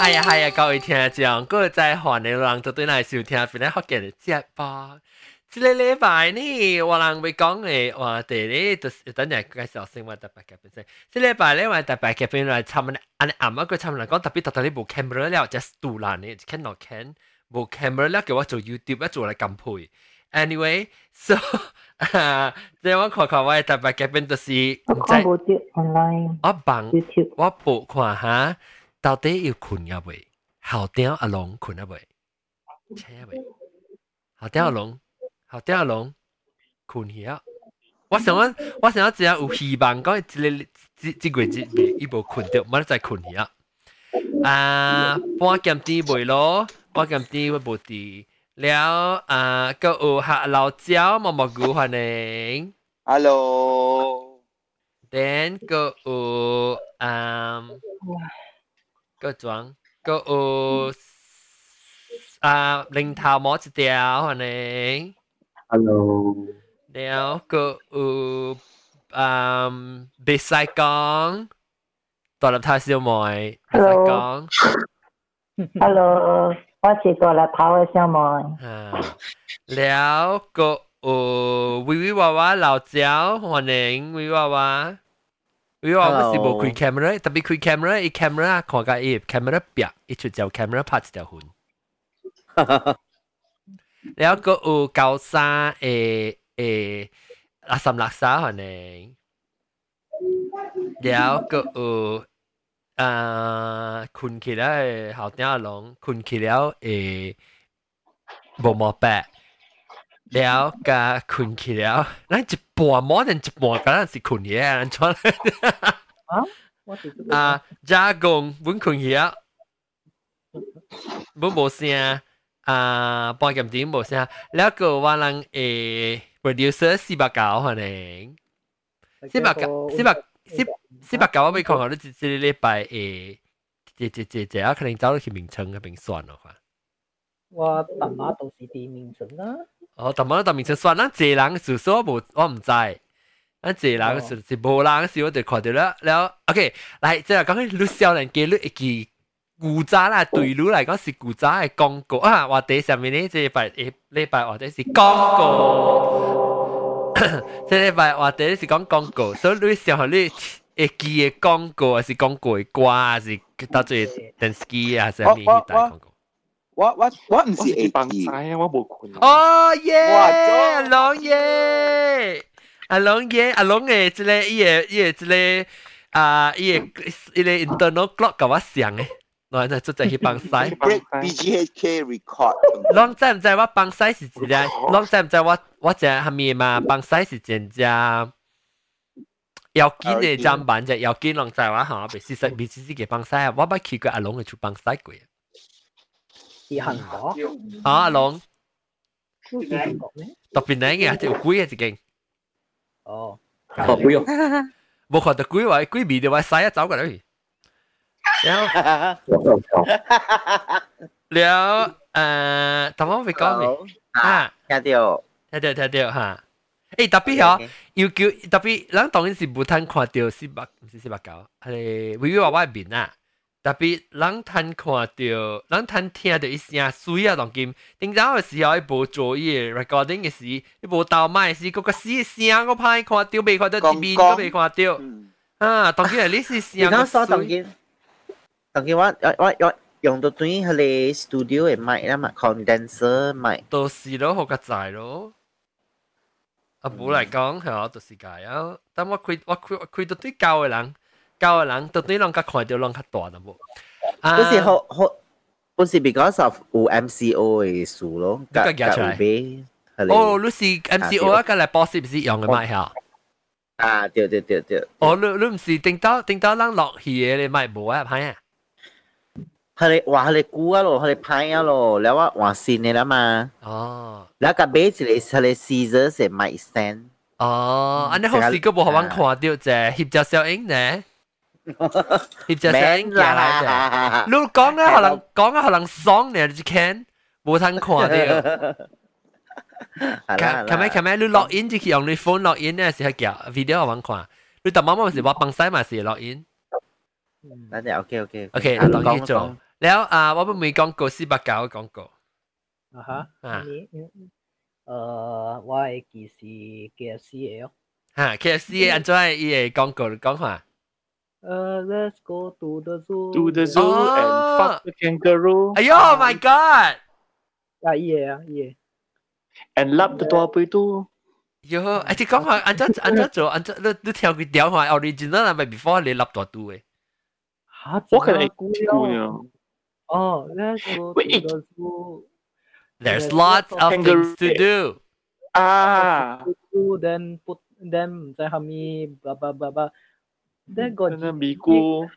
哎呀系啊，各位听众，嗰个在韩嘅人就对嚟收听，边咧学嘅嚟节目。即个礼拜呢，我人会讲嘅话题咧，就是等阵介绍生活特别嘅本身。即礼拜咧，我特别嘅本来参问，安啱啱佢参问讲特别特特呢部 camera 了，just 杜兰呢，can not can 部 camera 了，叫我做 YouTube 一做嚟揿配。Anyway，so 即我看看我特别嘅本就是，我看冇啲 online，我帮我报看下， 到底要困入未？後頂阿龍困入未？車未？後頂阿龍。好掉龍困曉。我想我我想我只要有希望講即個即即個即伊無困着，冇再困曉。啊，半點啲袂咯，半點啲會無啲。了啊，個有客老椒毛毛菇歡迎。Hello。then 個有啊，个装个有啊，零头毛一条，可能。Hello。了个有啊，比赛讲，大粒太小妹，比赛讲。Hello，我是大粒头的小妹。啊，了个有微微娃娃老蕉，可能微娃娃。因為我是無開 camera，特別開 camera，伊 camera 看個伊 camera 壁，伊就叫 camera 拍一條痕。然後閣有高三誒誒垃圾垃圾可能，然後閣有啊困起來後頂龍，困起了誒無毛白。了甲困去了，咱一半 more than 一半，敢若是困去啊，咱穿啊，啊，加工阮困去啊，阮无声啊，半点钟无声，了个我人诶 producer 四百九可能，四百九四百四四百九我未看好，你即即礼拜诶，即即即即啊，可能走落去名称嗰边算咯，话。我爸爸都是啲名称啊。我同埋都同名，算以嗱，谢人嘅事我冇，我唔知。嗱，谢人嘅事是冇人嘅，我哋看定啦。然后，OK，嚟，即系讲起，你需要人给你一句古仔啦，对你嚟讲是古仔嘅广告啊。我第上面呢，即系拜一礼拜，或者是广告。即礼拜我哋是讲广告，所以你想你一句嘅广告系广告嘅歌，还是到最电视机啊，先面对打广告。我我我唔是會記，啊，我冇困。哦耶！阿龙耶！阿龙耶！阿龍嘅即個伊個伊個即個啊，伊個伊個 internal clock 甲我上嘅。我係做隻去幫曬。BGHK record。啷知唔知我幫曬是一隻？啷知唔知我我隻係咪嘛？幫曬是一隻要緊嘅砧板隻要緊，啷知我嚇？別事實別事事嘅幫曬，我冇去過阿龍嘅出幫曬過。自行咗。嚇，阿龍，特別靚嘅，條鬼嘅一件。哦，冇鬼用，冇看到鬼話，鬼味就話曬一走過嚟。了，誒，頭先咪講你啊，聽到，聽到，聽到嚇。誒，特別嗬，要叫特別，人當然是冇通看到四百，唔是四百九，係，因為我係面啊。特别咱通看到，咱通听到一声水啊，当今顶早嘅时候，一部做嘢 recording 嘅时，一部倒麦时，嗰个死声我怕看到，未看到面都未看到。啊，当然系呢是声嘅水。当然我我我我用到对佢哋 studio 嘅麦啦嘛，condenser 麦。到时咯，好个仔咯。啊，冇嚟讲系我到时解啊。但我开我开我开到啲教嘅人， 教嘅人到啲人家看到人较大啦冇。嗰时好好，嗰时 because of 有 MCO 嘅事咯，个夹出嚟。哦，你是 MCO 啊？个嚟 boss 唔是用嘅麦吓？啊，对对对对。哦，你你唔是定到定到人落去嘅，你麦冇啊？系啊？佢哋话佢哋估啊咯，佢哋拍啊咯，แล้วว่า话线你啦嘛。哦。แล้วก็เบสเลย佢哋 scissors 系 mic stand。哦，安尼好似个冇好揾看到啫，翕照小影呢？ 協助聲夾下隻。你講啊，可能講啊，可能爽咧，你看冇通看到。咁咁咁，你 log in 就去用你 phone log in 咧，時候夾 video 我揾看。你特媽媽是話幫曬嘛，是 log in。嗱就 OK OK OK，當佢做。แล้วอ่าว่าเป็นมีกองโกซิบะเกาของโกอ่าฮะอ่าเอ่อว่าไอ้กี่สี KFC เออฮะ KFC อันจ้อยอีไอ้กองโกกองหัว Uh, let's go to the zoo. To the zoo and fuck the oh! kangaroo. Ayo, oh my god. À, yeah, ah, yeah. And lắp the tua bụi tu. Yo, anh chị có mà anh chắc anh chắc rồi anh chắc nó nó theo cái điều hòa original ah, là mày before để lắp tua tu ấy. Hả? What can I do? Oh, let's go to the zoo. There's lots of things to do. Ah. Then put them, then hami, blah blah blah blah. Dia godzilla. biku.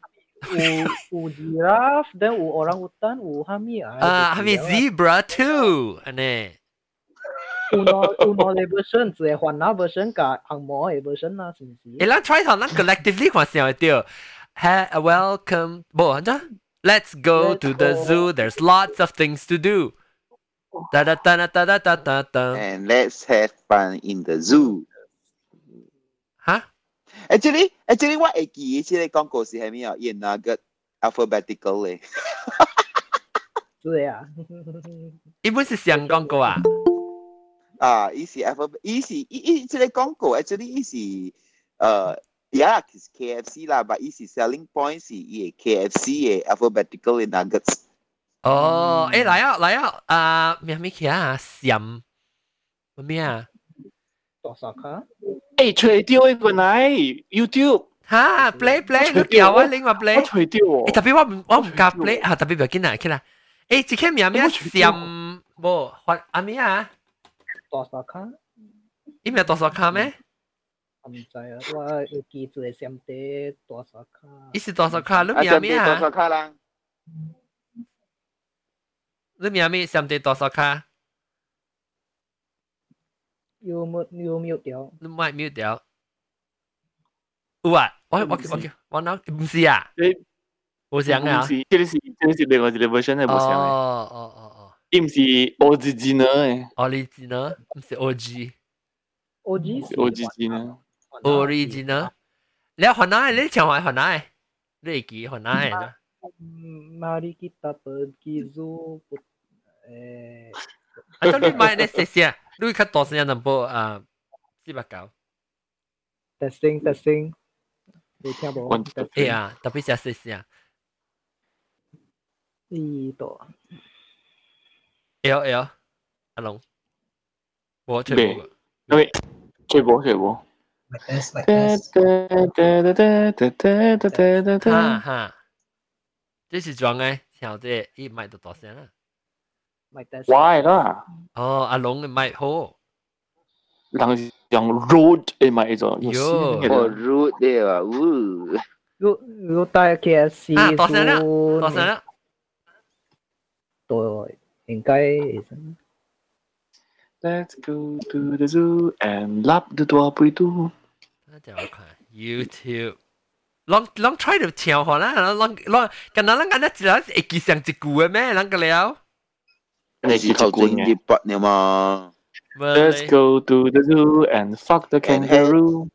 U, u giraffe, then u orang hutan, u hami. Ah, hami zebra too. Ane. Uno uno le version 只会换那 version 甲红毛的 version 啦，是毋是？诶，咱 try 头咱 collectively 看先会着。Ha, welcome. Bo, Let's go to the zoo. There's lots of things to do. Da da da da da da da. And let's have fun in the zoo. 嚇？Actually, actually 我會記起個廣告是係咩啊？演那個 alphabetical 咧。是啊。一般是上廣告啊？啊，伊是 alphabet，伊是伊伊即個廣告，actually 伊是誒。Yeah, it's KFC 啦，but 伊是 selling point 是伊嘅 KFC 嘅 alphabetical 嘅 nuggets。哦，誒來啊來啊，啊咩咩嘢啊？閃咩啊？ 多少卡？诶，除掉一个奶 YouTube，吓，play play，你叫我拎话我 play。除掉喎。诶特别我唔我唔夹 play 啊，特别唔要紧啊，紧啦。诶，只只名咩闪？冇，发阿咩啊？多少卡？伊咪多少卡咩？唔知啊，我有记住系上底多少卡？伊是多少卡？你啊，名咩啊？上边多少卡啦？你名咩？上底多少卡？ 要 mute 要 mute 掉。你咪 mute 掉。有啊，我我我我那唔是啊，我想啊，这里是这里是另外一个 version 的，我想的。哦哦哦哦，伊唔是 original 的，original 唔是 OG。OG 是 original。original，你要换哪？你讲话换哪？你记换哪呢？Mari kita pergi zoo. Eh, atau ni main ni sesi ah. 你较大声一点波啊，四百九。testing testing，你听无？哎呀，特别加试试啊。呢度，L L，阿龙，我吹波，因为吹波吹波。哈哈，这是装诶，小姐一买就大声了。Mike Tyson. Why đó? à, à lông mày Ho. Đang rằng road ấy mà ấy rồi. Yo. Ờ road đấy à. Ừ. Road tại kia si. À, tỏ sơn á. Tỏ sơn á. Tôi 应该 Let's go to the zoo and lap the door we do. YouTube. long long try ดูเชียวหัวนะลองลองกันนั้นแล้วกันนะจีแล้วอีกกี่เสียงจิกูเว้แม่ลังกันแล้ว 你是头前啲笔了嘛？ Let's go to the zoo and fuck the kangaroo.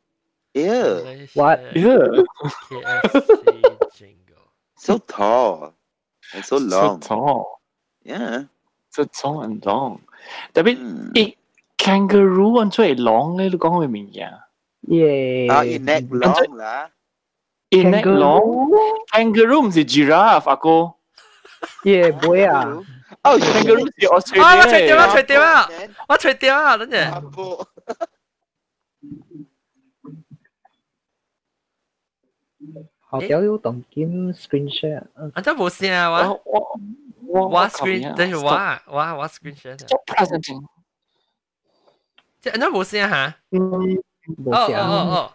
Yeah, What? Yeah. KFC jingle。 so tall and so So long. tall. Yeah. So tall and long. 特别嗯诶 kangaroo 按出嚟 long 咧，你讲咩名嘢啊？ Yeah. 啊，要 neck long 啦。 In neck long kangaroo 唔是 giraffe 阿哥 Yeah, boy 啊。 啊，成個 Lucy 我除啊，我除掉啦，除掉啦，我除掉啦，等陣。學友要動檢 screen share。啊，真冇事啊，我我我我 screen，等陣我我我 screen share。即係真冇事啊嚇。嗯，冇事啊。哦哦哦。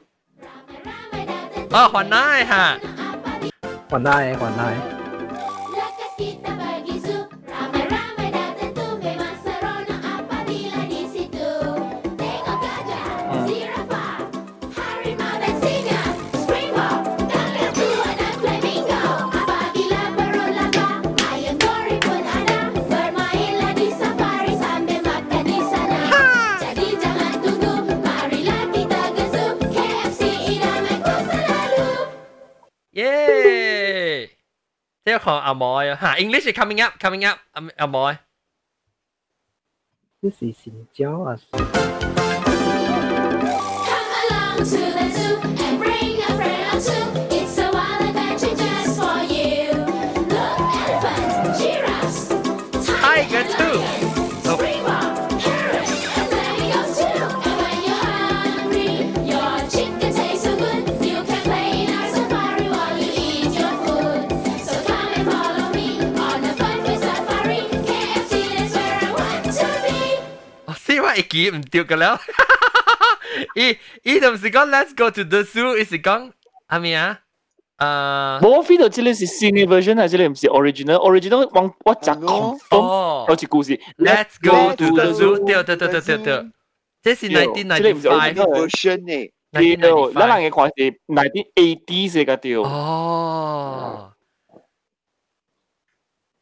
哦，還奶嚇。還奶，還奶。KFC idamanku selalu 耶！ 即系看阿毛嘅吓，English is coming up coming up 阿阿毛嘅。这是新疆啊， Come along to the zoo 一记唔掉嘅啦。伊伊就唔是讲 Let's go to the zoo，伊是讲系咪啊？诶，我 feel 到这里是新嘅 version 啊，这里唔是 original，original 我我就 confirm 哦好似故事。 ，Let's go to the zoo，对对对对对对，这是 nineteen 这里唔是 ninety five。 version 呢？对， 1995咱人嘅看是 nineteen eighties 嘅对。哦，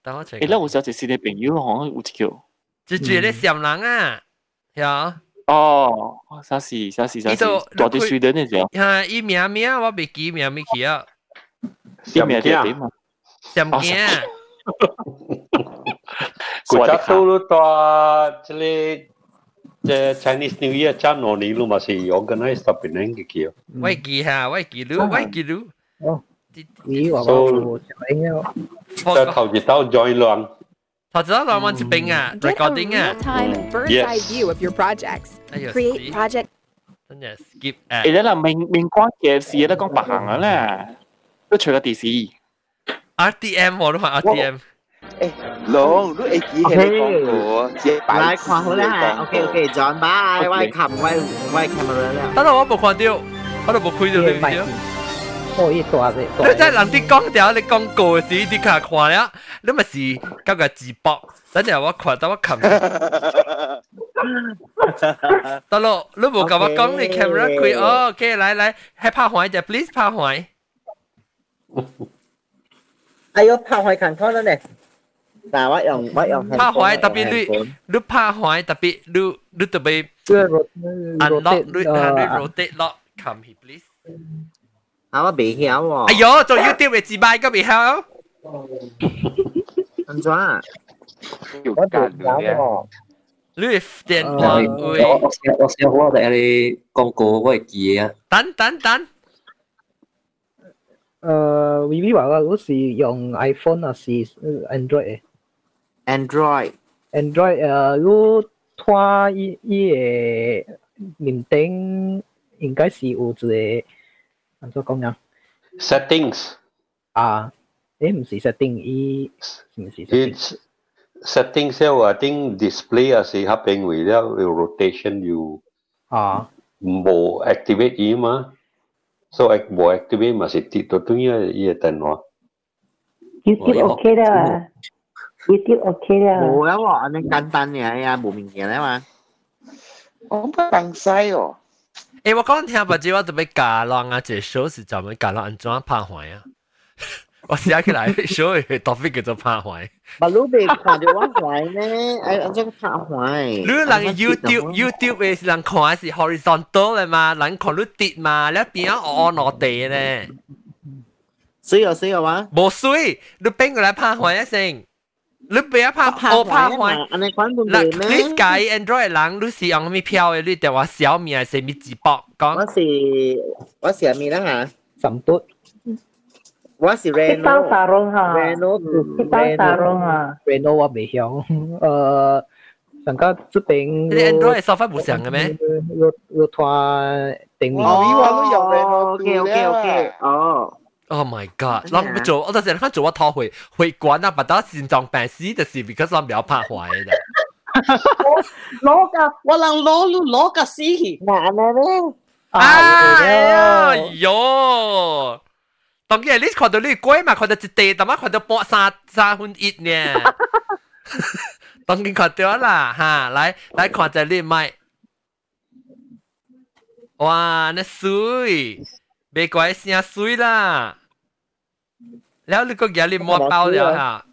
等我 check 诶，咱有时候一新嘅朋友好像有一条。就住咧上人啊， 呀，哦，啥事啥事啥事呢度，大啲水的那种，呀，伊名名我未记名未记啊，啲咩啲点啊？上镜，古早都咯，多即系即 Chinese New Year 差两年咯，嘛是 organize 特别难嘅叫。我记下，我记录，我记录，哦，啲咦，话 So- 我小英啊，即头一刀 join lang。 头先我问一边啊 Get a ，recording 啊， real-time bird's Yes. eye view of your projects. 哎呀， Create 死 project 真系 skip 啊诶，咱明明讲 KFC 咧讲白行啊咧，都除咗电视。 ，RTM 我都话 RTM，龙，你会记起你讲过，只系来看好啦，OK OK，John bye，我系冚，我系我系 camera 啦。等阵我冇看到，我都冇开到你唔系 video。 可以大只，你真系人哋讲掉，你讲过时啲卡看了，你咪是交个字幕，等阵我看到我冚。得咯，你冇甲我讲你 camera 开，哦，OK，来来，系拍坏只，please 拍坏。哎呦，拍开看看啦呢。嗱，我用我用拍坏特别你你拍坏特别你你特别这个 unlock 你啊你呃 rotate lock come here please。 啊，我未晓喎。哎呦，做 YouTube 嘅自摆个未晓。安怎啊？要我间做嘅。喎，你电话呃我会我写我写我哋你广告我会记啊，等等等，诶 Vivi 话我是用 iPhone 啊，是 Android 嘅 Android。 Android 诶，如拖伊伊嘅面顶应该是有一个， 安怎讲啊？ Settings 啊，诶唔是 setting，伊是唔是 setting？ it's settings 咧，I think display 啊是合并为了有 rotation 要啊，冇 activate 伊嘛，so 冇 activate 嘛是跌到对啊伊嘅电话。 YouTube OK 啦，YouTube OK 啦。冇啊喎，安尼简单嘅呀，冇物件啊嘛。我唔放西 哦。誒我講聽不知我特別教人啊，這 show 是專門教人安怎拍壞啊。我寫起來 show 嘅 topic 叫做拍壞。咪你未看到我坏呢？哎，安怎拍壞？你人 YouTube YouTube 是人看是 horizontal 的嘛，人看你跌嘛，你边啊我落地咧，水有水有啊？冇水，你邊個來拍壞一聲？你边啊拍我拍坏？安尼款唔嗱，对咩？你解 Android 人，你是用咩票嘅？你电话小米还是咪直播我讲？是我是咩啦吓？什么？我是去当 Reno。沙龙哈， Reno 去当沙龙哈。 Reno 我未晓，诶，上个这边你 Android 收翻唔上嘅咩？有有拖定面，哦，我都用 Reno OK OK OK，哦。 Oh my god！人不做，我当时佢做我拖回回关啊，把到心脏病死就是 because 我唔要拍坏嘅。攞架我能攞攞个死去，难啊咧，哎呀哟！当然你看到你贵嘛，看到一地，但系看到半三三分一呢。当然看到啦，哈，来来看下你咪。哇，那水，别怪声水啦。 แล้ว你个嘢你摸包了哈，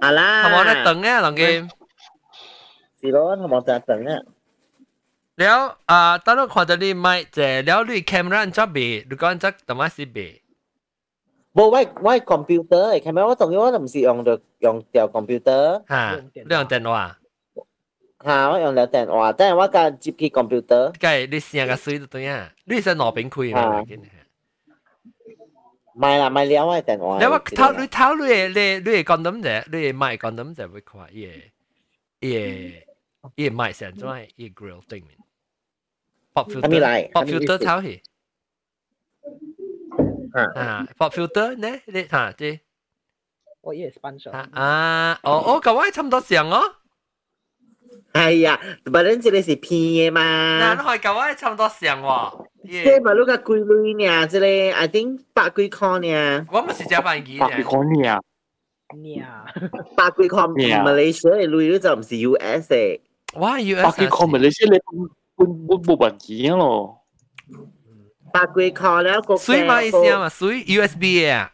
啊啦。系冇得等嘅，当然。是咯，同埋就等啊。แล้วอ่าตอนนั้น看到你咪即系แล้ว你 camera อันจะเบดูก่อนจะทำไมสิเบ 冇喂喂 computer 嚟，camera 我同样我都唔是用到用掉 computer，吓，你用电话，吓我用了电话，但系我家接起 computer，计你声个水都对啊，你系攞边开 嘛？买啦买了我电话。你话偷你偷你系你你系讲咁啫，你系卖讲咁就会看伊个伊个伊个卖成咗伊个 grill 对面，pop 系咪嚟 filter，pop 系咪 filter 嚟偷去。啊，pop filter 呢？你吓即我也是半手。啊，哦哦，咁我差唔多上哦。 系啊，但系呢个是骗嘅嘛。嗱，开咁我差唔多上喎。即系咪嗰个贵女呢？即系 I think 百几块呢。我咪是只万几百几块呢？呀，百几块马来西亚嘅女就唔是 US 嘅。哇，US 百几块咪你先你半半部文件咯。百几块咧个。水嘛意思啊嘛，水 USB 嘅啊。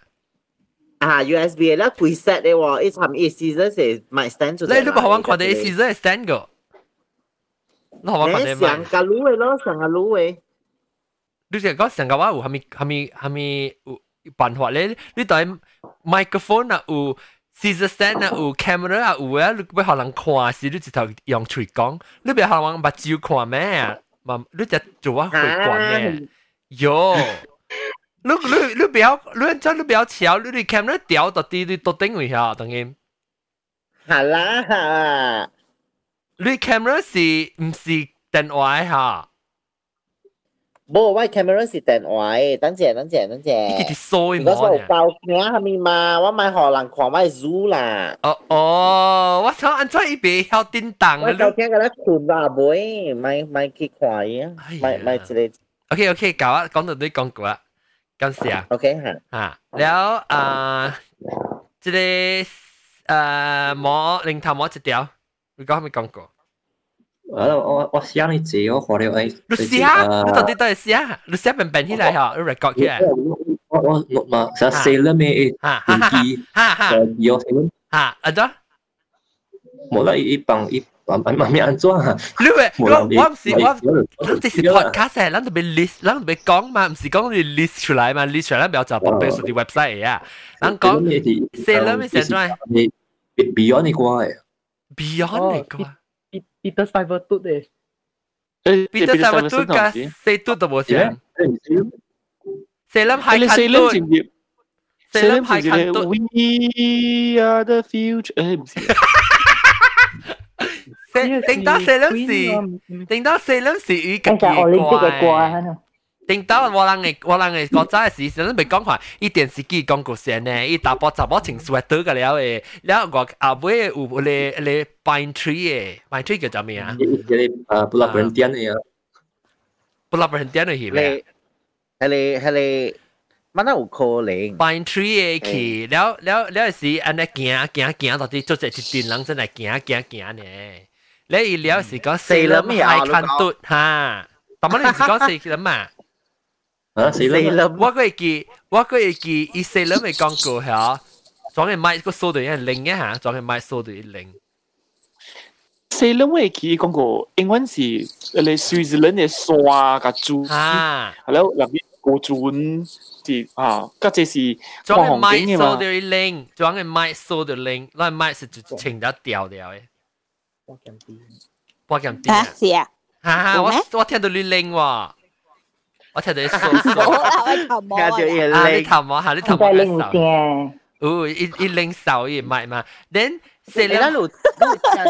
啊，USB 咧贵 set 嘅喎，一层一 scissor 系买 stand 出嚟。你都冇玩看到 scissor 系 stand 个。 你好玩看到上架撸嘅咯，上架撸嘅。你就讲上架话有系咪系咪系咪有办法咧？你对 microphone 啊有 scissor stand 啊有 camera 啊有啊，你要学人看时，你直头用嘴讲，你唔系学人目睭看咩啊？嘛，你就做啊会惯嘅。有。你你你不要，你真你不要瞧，你你 camera 掉到地你都顶位下，等于。系啦吓。 你 camera 是唔是電話哈？冇，我 camera 是電話。等陣，等陣，等陣。你啲衰唔好啊！我有教佢嘛，我咪學人看我 zoo 啦。哦哦，我操！安怎伊袂曉叮當咧？我頭先甲咧困啦，袂，咪咪去看伊啊，咪咪之類。OK OK，搞啊，講到你講過啦，感謝啊。OK 嚇嚇，然後啊，即個誒毛零頭毛一條。你讲系咪讲过？啊，我我写你字，我学了诶。你写，你到底都系写，你写笨笨起来吓，你 record 起来。我我我嘛，实写了咩？哈哈哈哈哈，有写了。哈，啊咗？冇啦，一帮一。慢慢慢慢安怎啊？你喂，我我唔是我，咱这是 podcast 诶，咱特别 list，咱特别讲嘛，唔是讲你 list 出来嘛，list 出来不要就放对数啲 website 啊。咱讲写了咩写出来？Beyond 你歌诶 Beyond oh, này cơ P Peter Cybertooth ấy. Ê, Peter, Peter Cybertooth cả Seytooth đâu bố xe. Salem hai khăn tooth. Salem hai khăn tooth. We are the future. Ê, đó Salem gì? Tính đó Salem gì. 嘅怪。顶到我人嘅我人嘅国家嘅时，阵都未讲话，伊电视机广告先呢，伊大波杂波穿 sweater 嘅了诶，了我后尾有咧咧 pine tree 嘅，pine tree 叫做咩啊？诶，布拉本店嘅啊，布拉本店嘅系咩？系你系你。乜都有可能。 pine tree 嘅去，了了了时安尼行行行到啲，做只一群人真系行行行呢。你伊了是讲四粒系看嘟哈，但系你是讲四粒嘛？ 啊，四粒。我个会记，我个会记，伊四粒咪讲过吓，总系买个数对一零一下，总系买数对一零。四粒我记讲过，英文是诶瑞士人嘅沙甲猪，啊，系咯，入边个转。是啊，嗰只是装嘅麦收到零，装嘅麦收到零，那麦是就清得掉掉嘅。波咁啲，波咁啲啊，是啊，吓我我听到你零喎， 我听到你扫扫，听到你啊你头摸下，你头摸零声，哦，一一零扫一麦嘛，then 四零，你你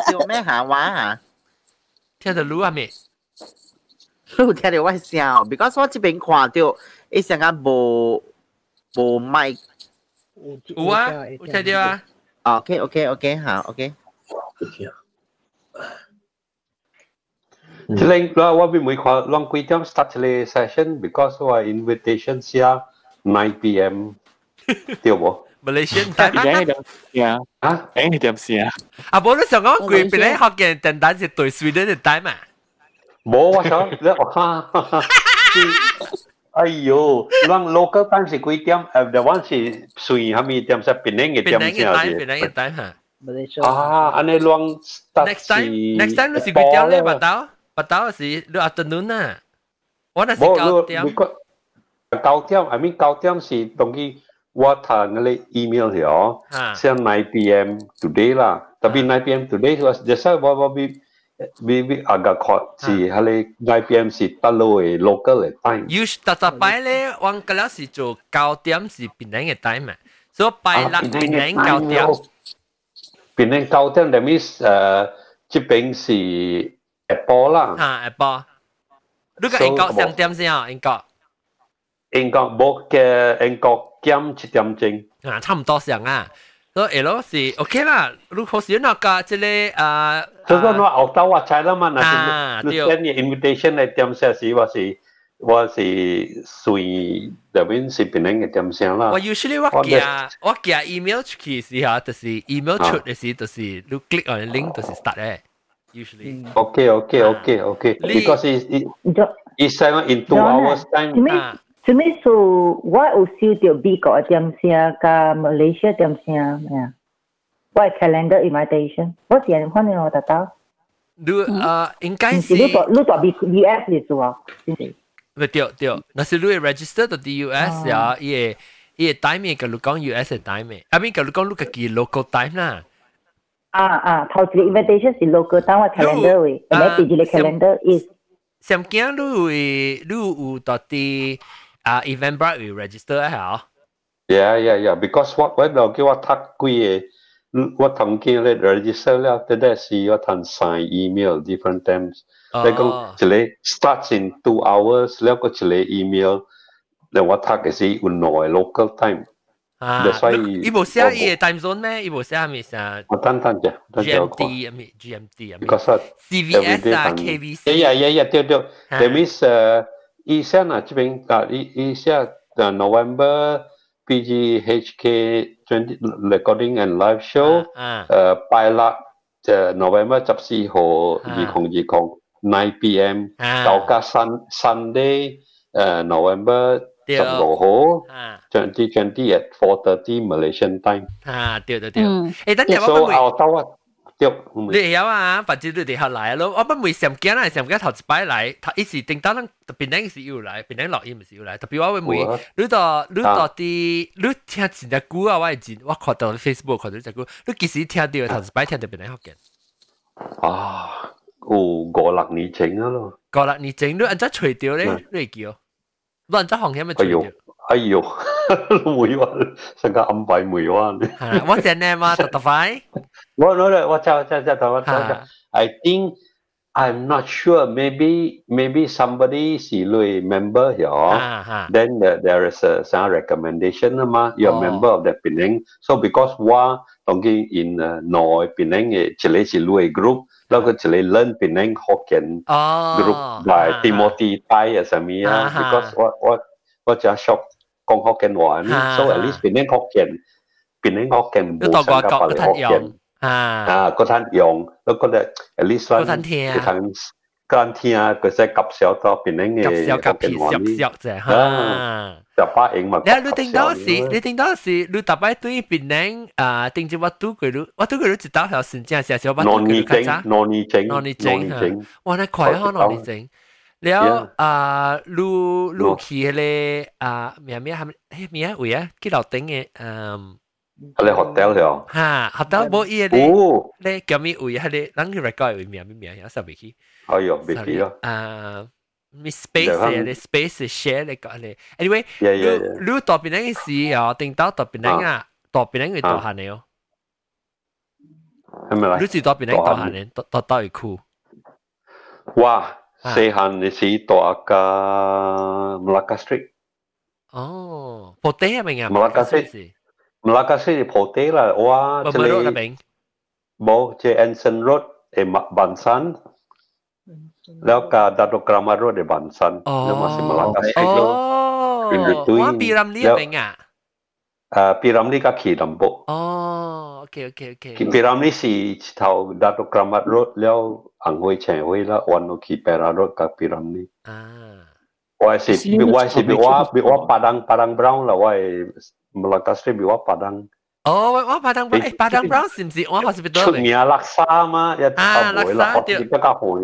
听到咩下话啊？听到录啊咩？你听到我声，because 我这边看到。一成间无无麦，有啊，有听到啊。 OK OK OK 好 OK。 即系我我边每看 long 几点 start 呢 session，because 我 invitation 写 nine PM，对冇？Malaysian time 啊？啊？诶你点写啊？啊，冇你上讲佢边咧学嘅电单是对 Sweden 嘅 time 啊？冇我想你我哈哈哈。哎呦，咱 local time 是几点？诶，the one 是随虾米点？系槟城嘅点先系。槟城嘅 time 吓。啊，安尼乱 Next time，next time 你是几点咧？八刀， 八刀是你 afternoon 啊。我那是九点。九点，I mean 九点是当佢 我睇嗰啲 email 咗，啊像 nine p.m. today 啦，特别 nine p.m. today was just 我我比比比agak hot 是系你 nine p.m. 是大陆嘅 local 嘅 time。 要特特摆咧，我嗰阵时做九点是边两嘅 time 啊，所以拜六边两九点。边两九点，that means 诶，这边是 Apple 啦，啊，下晡，你个英国三点先啊，英国英国冇嘅英国减七点钟。啊，差唔多上啊。所以咯是 OK 啦，如果是那个即系啊，所以我后头我猜啦嘛，那啊是你对 send 嘅 invitation 嚟点写时，我是我是随入边是边两嘅点写啦。我 usually 我寄我寄 email 出去时候，就是 email 出嘅时，就是你 click on the link 就是 start 咧 ，usually。 Okay, okay, okay, okay. Li- Because it's it, Jo- it's seven in two John hours 啊 time. 做咩啊做咩数我有收到美国嘅点声，加 Malaysia 点声咩啊？我系 calendar invitation，我自然可能我得到，你啊应该唔是是你代你代 B US 嚟做啊？先是唔对对，那是你 register 到啲 US 啊，伊个伊个 time 个你讲 US 嘅 time，啊边个你讲你个记 local time 啦。 À à, thao à, chỉ invitation si local tao calendar wi. Cái chỉ calendar is. Xem kia lu wi lu u tao ti à Eventbrite wi register hả? Yeah yeah yeah because what when now kêu what thắc quy 我同佢咧 register 了，即係是我同 sign email different times。你講一個 à. starts in two hours，了個一個 email，你我讀嘅是原來 local time。啊， That's why 伊无写伊个 time zone 咩？伊无写系咪写我等等啫，等阵我讲。 GMT 啊？咪 GMT 啊咪 Because 我 CVS 啊 everyday 同 KVC。 Yeah, yeah, yeah, yeah, 对对。啊 That means 诶，以前啊，这边啊，以以前诶 November PGHK twenty recording and live show 啊诶拜六诶 November 十四号二零二零 nine PM 啊到加 Sun Sunday 诶 November 对 十六号啊 twenty twenty at four thirty Malaysian time。啊，对对对。嗯诶，等阵我 So 不会。后头啊，对，你有啊，或者你哋学嚟咯。我不会上惊啦，上惊头一摆嚟，头一时定当咱特别顶时要嚟，别顶落音时要嚟。特别我会每有啊你到你到啲你听前只歌啊，我系前我看到 Facebook 看到只歌，你几时听到头一摆听到别顶学嘅？啊，有五六年前啊咯。个啦，你整你按则除掉咧，你会叫， 你按则行险咪除哎呦掉。，哎呦，梅湾成个暗闭梅湾。系我只 name 啊，特特快。我我我找找找找找啊 I think I'm not sure. Maybe maybe somebody 是类 member 咗。啊哈 Then there, there is a some recommendation 啊嘛。You're 哦 member of the Penang. So because 我当然 in 诶内 Penang 嘅一个是类 group， 那个只能认别人 Hokkien group 来 Timothy Tai 啊什么啊，because 我我我只 shop 讲 Hokkien 话，so at least 别人 Hokkien 别人 Hokkien 冇參加法嚟 Hokkien 啊，嗰陣用，我覺得 at least 嗰陣聽，嗰陣嗰陣聽，佢即係夾少到別人嘅 Hokkien 話呢，啊。Ya lu ting dao si, lu ting dao si, lu tapai tu Penang ah ting ji watu ku lu, watu ku lu ji dao xiao xin jia xia xiao watu ku lu ka cha. No ni jing, no ni jing, no ni jing. Wa na kuai ha no ni jing. 了啊，路路去咧啊，咩咩含迄咩位啊，去楼顶嘅嗯，迄个 hotel 了，哈，hotel 无伊咧，咧叫咩位？迄个咱去 record 位咩咩咩，有啥未去？哎哟，未去咯，啊。miss space 嚟，你 space share 你講你，anyway，你你到邊陣時哦，定到到邊陣啊，到邊陣會到下你哦，係咪啦？你住到邊陣到下你，到到到一區。哇！細漢你是到阿家 Malacca Street。哦，布袋係咪啊？Malacca Street，Malacca Street 布袋啦，哇！即係冇，即係 Anson Road 誒，麥板山。Oh, แล้วการดัตโกรามารุ่นในบันซันแล้วมาสิมาลังกาสิโลอินดิตุยปีรัมลีเป็นไงอ่าปีรัมลีก็ขี่ลำบกโอเคโอเคโอเคขี่ปีรัมลีสี่เท่าดัตโกรามารุ่นแล้วอังหวยเฉยหวยแล้ววันนู้ขี่ไปรารุ่นกับปีรัมลีอ่าวายสิบวายสิบว่าว่าปาดังปาดังเบราว์ละวายมาลังกาสิบว่าปาดังโอ้ว่าปาดังเบราว์ปาดังเบราว์สิมสิว่าเขาสิบตัวเลยชุดเมียลักซ่ามาอย่าทำหวยละเขาสิบก็กะหวย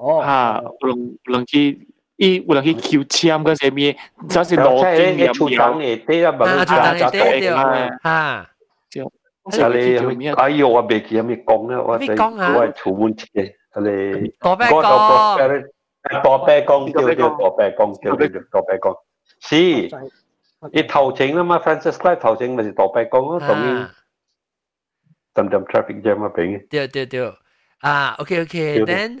哦，啊，有人有人去，伊有人去求签个啥物，只是路径也唔有。啊，出檔嘅對對，啊，就。啊你，哎呦，我未記有咩講咧，我哋我係儲滿錢嘅，啊你。多啤講。多啤講叫叫多啤講叫叫多啤講，是。伊頭前啊嘛，Francis Clark 頭前咪是多啤講咯，同伊。等等 traffic jam 啊，俾。對對對，啊，OK OK，then。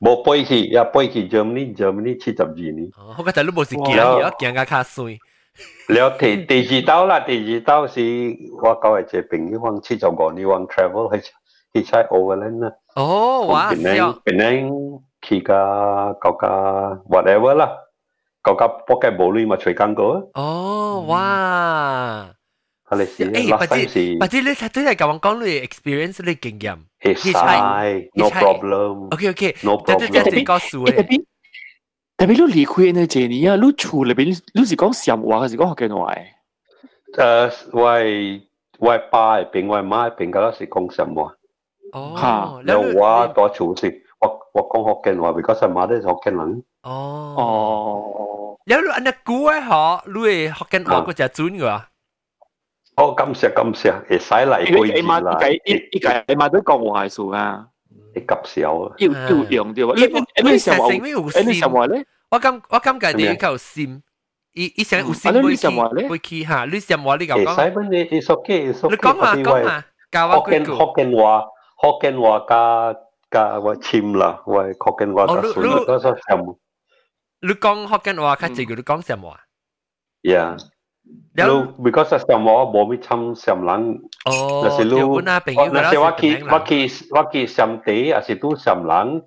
冇背起，也背起 Germany Germany 七十二年。我觉得你冇时惊，我惊个卡衰。了第第二刀啦，第二刀是我交一个平友，往七十五年往 travel 去去采 overland 啦。哦，哇，是啊。可能去个搞个 whatever 啦，搞个 pocket 玻璃嘛。哦，哇。佢哋試誒，或者或者你睇都係咁樣講，你 experience 你經驗，係係，no problem。OK OK，no problem。但係你講數誒，但係你離開呢幾年啊，你出嚟邊，你是講上話還是講學嘅話？誒，我我爸邊我媽邊個是講上話。哦，嚇！我多出是，我我講學嘅話，因為上媽都係學嘅人。哦哦，然後你安那估誒，嗬，你學嘅話嗰隻準㗎。哦，感谢感谢，会使来过去啦。伊伊家伊嘛都讲话数啊，你急少啊，要要用对吧？你你你什么？你什么咧？我感我感觉你夠閃，伊伊想有閃會起會起嚇，你什麼你講講？使乜你你熟嘅熟嘅？你講嘛講嘛，教我句句。學緊話，學緊話加加我簽啦，我學緊話加數啦，加數什麼？你講學緊話，佢就叫你講什麼？Yeah。lu because là xem mỏ bỏ mi chăm xem lắng là sẽ lu là sẽ vaki vaki vaki xem tế à sẽ tu xem lắng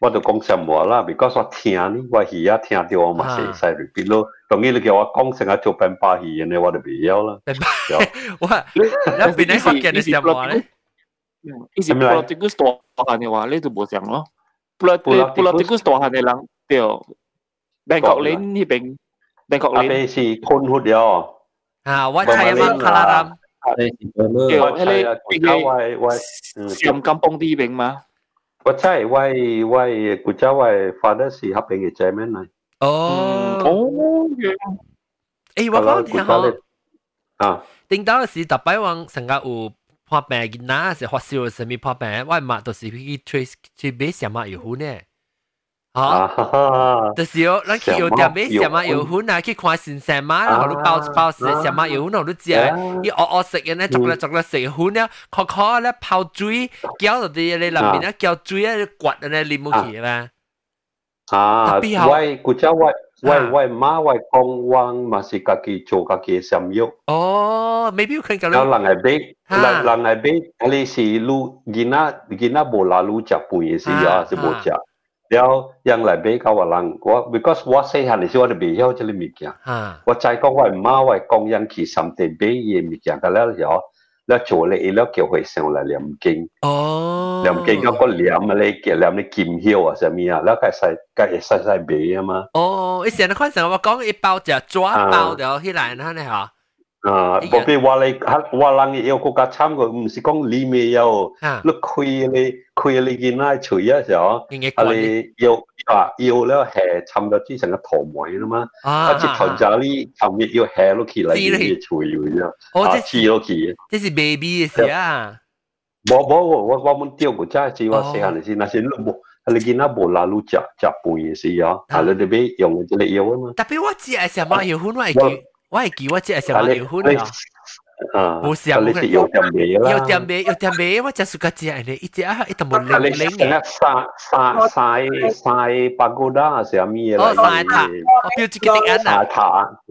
và tôi cũng xem mỏ là because tôi 听你我喜啊听到我嘛 sẽ sẽ 比如同意你叫我講成日做病巴戲嘅，我就唔要啦。哇！你變你發嘅你點話咧？伊是 political 大漢嘅話，你就冇想咯。political 大漢嘅人，對，美國你呢邊。 Bangkok 阿你，伯是潘活咗，啊，我猜嘛，卡拉兰，对，我迄猜啊，个古家喂喂，嗯，上金邦啲边嘛，我猜喂喂，古家喂 father 是合并嘅姐妹嚟，哦，哦，诶，我讲听下，啊，顶到时特摆往成个有破病嘅嗱，是发烧什么破病，我妈都是去吹去买什么药粉呢？ 啊！就是有，咱去有点咩什么有粉啊，去看新鲜嘛，然后你包包食什么有粉，然后你食，伊熬熬食，然后逐粒逐粒食粉了，烤烤了泡水，搅到啲咧入面咧搅水咧刮咧淋落去啦。啊！喂，古家喂喂喂妈喂公汪，嘛是家己做家己 sem 肉。哦，maybe you can 有人係俾，人人係俾，你是路見啊見啊無啦路食飯嘅事啊，是無食。了，原來俾佢話人，我，because 我識下你先，我哋未曉，真係未驚。啊，我再講話，媽話講樣奇，什麼嘢未驚？嗰咧就，嗱坐嚟，嗱叫佢上嚟念經。哦。念經嗰個念咪嚟嘅，念咪金響啊，就係咪啊？嗱，佢洗，佢洗洗鼻啊嘛。哦，以前你講成我講一包就抓包掉，佢嚟啦你嚇。啊，无比话你话人有个家参个，唔是讲里面有，你开你开你见拉除一时候，啊你要啊要咧系参咗之成个头尾啦嘛，啊接头就呢寻日要系落起嚟要除咗，啊黐落去，这是 baby 嘅事啊。冇冇我我我们钓过真系我细汉时，那时你冇。你见那无啦路食食饭嘅事啊，系你哋俾用嘅你要啊嘛。特别我知系什么要款，我系叫。 我系记我只系成日聊欢啊，啊，冇时候你食有点味啦，有点味有点味，我只系个只系你一只啊，一啖冇零零嘅，晒晒晒晒白高达系咩哦，晒塔，我标志嘅啲啊，晒塔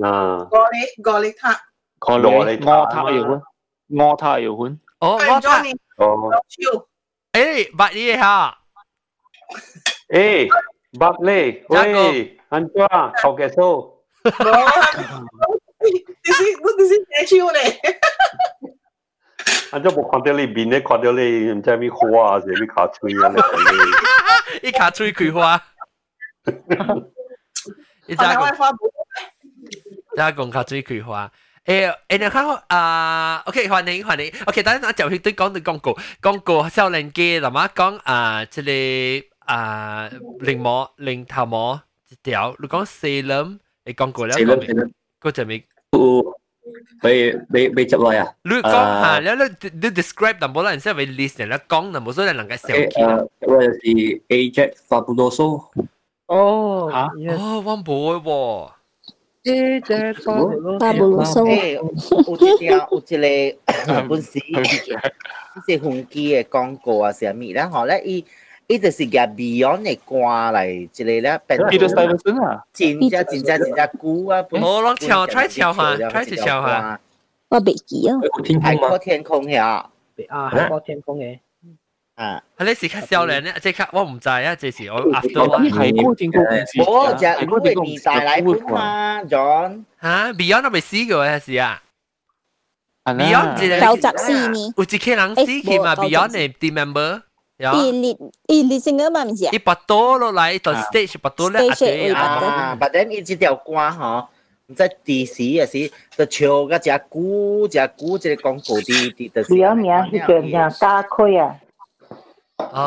啊，咖喱咖喱塔，咖喱鹅塔要款，鹅塔要款，哦，鹅塔，哦，诶，白嘢吓，诶，白咧，喂，安怎头嘅数？ 你是我你是写超咧？啊！即冇看到你面咧，看到你唔知咩花啊，是咩卡吹啊？你卡吹佢花，你咋讲？咋讲卡吹佢花？诶诶，你看啊，OK，欢迎欢迎，OK，等阵我就去对讲对广告，广告少年机，同埋讲啊，即系啊，零膜零头膜一条，你讲四轮，你讲过啦，嗰阵未。 被被被执来啊！你讲下，你你你 describe 但冇人识为 list 人啦，讲但冇所以能够小气啦。我就是 Ajax Fabuloso。哦，吓！哦，我冇喎。 Ajax Fabuloso。诶，有一条有一个本时，即系飞机嘅广告啊，系咪啦？嗬咧，伊。 伊就是夹 Beyond 嘅歌嚟，一个咧变。 Peter Stuyvesant 啊，真正真正真正古啊！我攞跳，try 跳下，try 去跳下。我未记啊。海阔天空嘅啊，啊，海阔天空嘅。啊，你是较少年咧，即刻我唔知啊，这是我 after 我海阔天空，我就系古嘅年代嚟本嘛，John。吓，Beyond 我未试过嘅事啊。 Beyond 九十四年。有一个人试去嘛？Beyond 嘅 team member。 伊列伊列性嘅嘛唔是啊？伊拔刀落嚟，到 stage 拔刀咧，啊，but then 伊这条歌吼，唔知第时也是，就唱个只古只古即个广告啲啲，就是。有名系叫咩家区啊？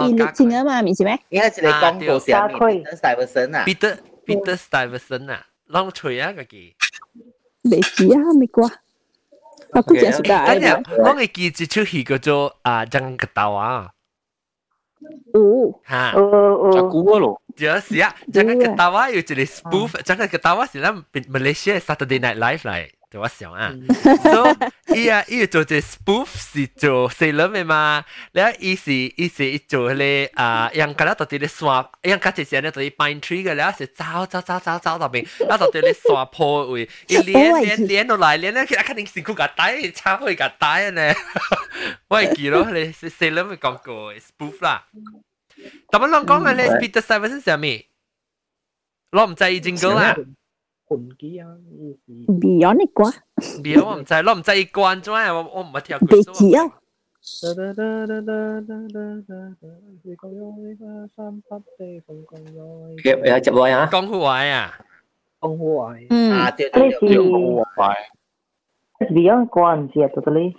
伊列性嘅嘛唔是咩？伊系一个广告上面，Peter Stuyvesant 啊，Peter Peter Stuyvesant 啊，啷吹啊个记？未记啊，未过。我估计是大。等阵，我嘅记一出戏叫做啊，张个刀啊。 Oh. Ha. Oh, oh. Aku lo. Ya, siap. Jangan yeah. ketawa you jadi spoof. Oh. Jangan ketawa silam Malaysia Saturday Night Live like. 就我想啊，so 伊啊伊做只 spoof 是做细佬嘅嘛，然后伊是伊是做咧啊，样个啦到底咧山，样个只时咧到底 pine tree 嘅，然后是走走走走走到边，然后到底咧山坡位，伊连连连落来，连咧其实肯定辛苦个带，差开个带呢，我系记咯，你细佬咪讲过 spoof 啦。但系啷讲嘅咧，Peter Stuyvesant 上面，我唔制意正歌啊。 盘机啊，Beyond 嘅歌。 Beyond 我唔制，我唔制意关咗啊！我我唔系跳佢。地址啊。嘅有执来啊？讲好话啊！讲好话。嗯。啊，对对对，讲好话。 Beyond 歌唔知啊，totally。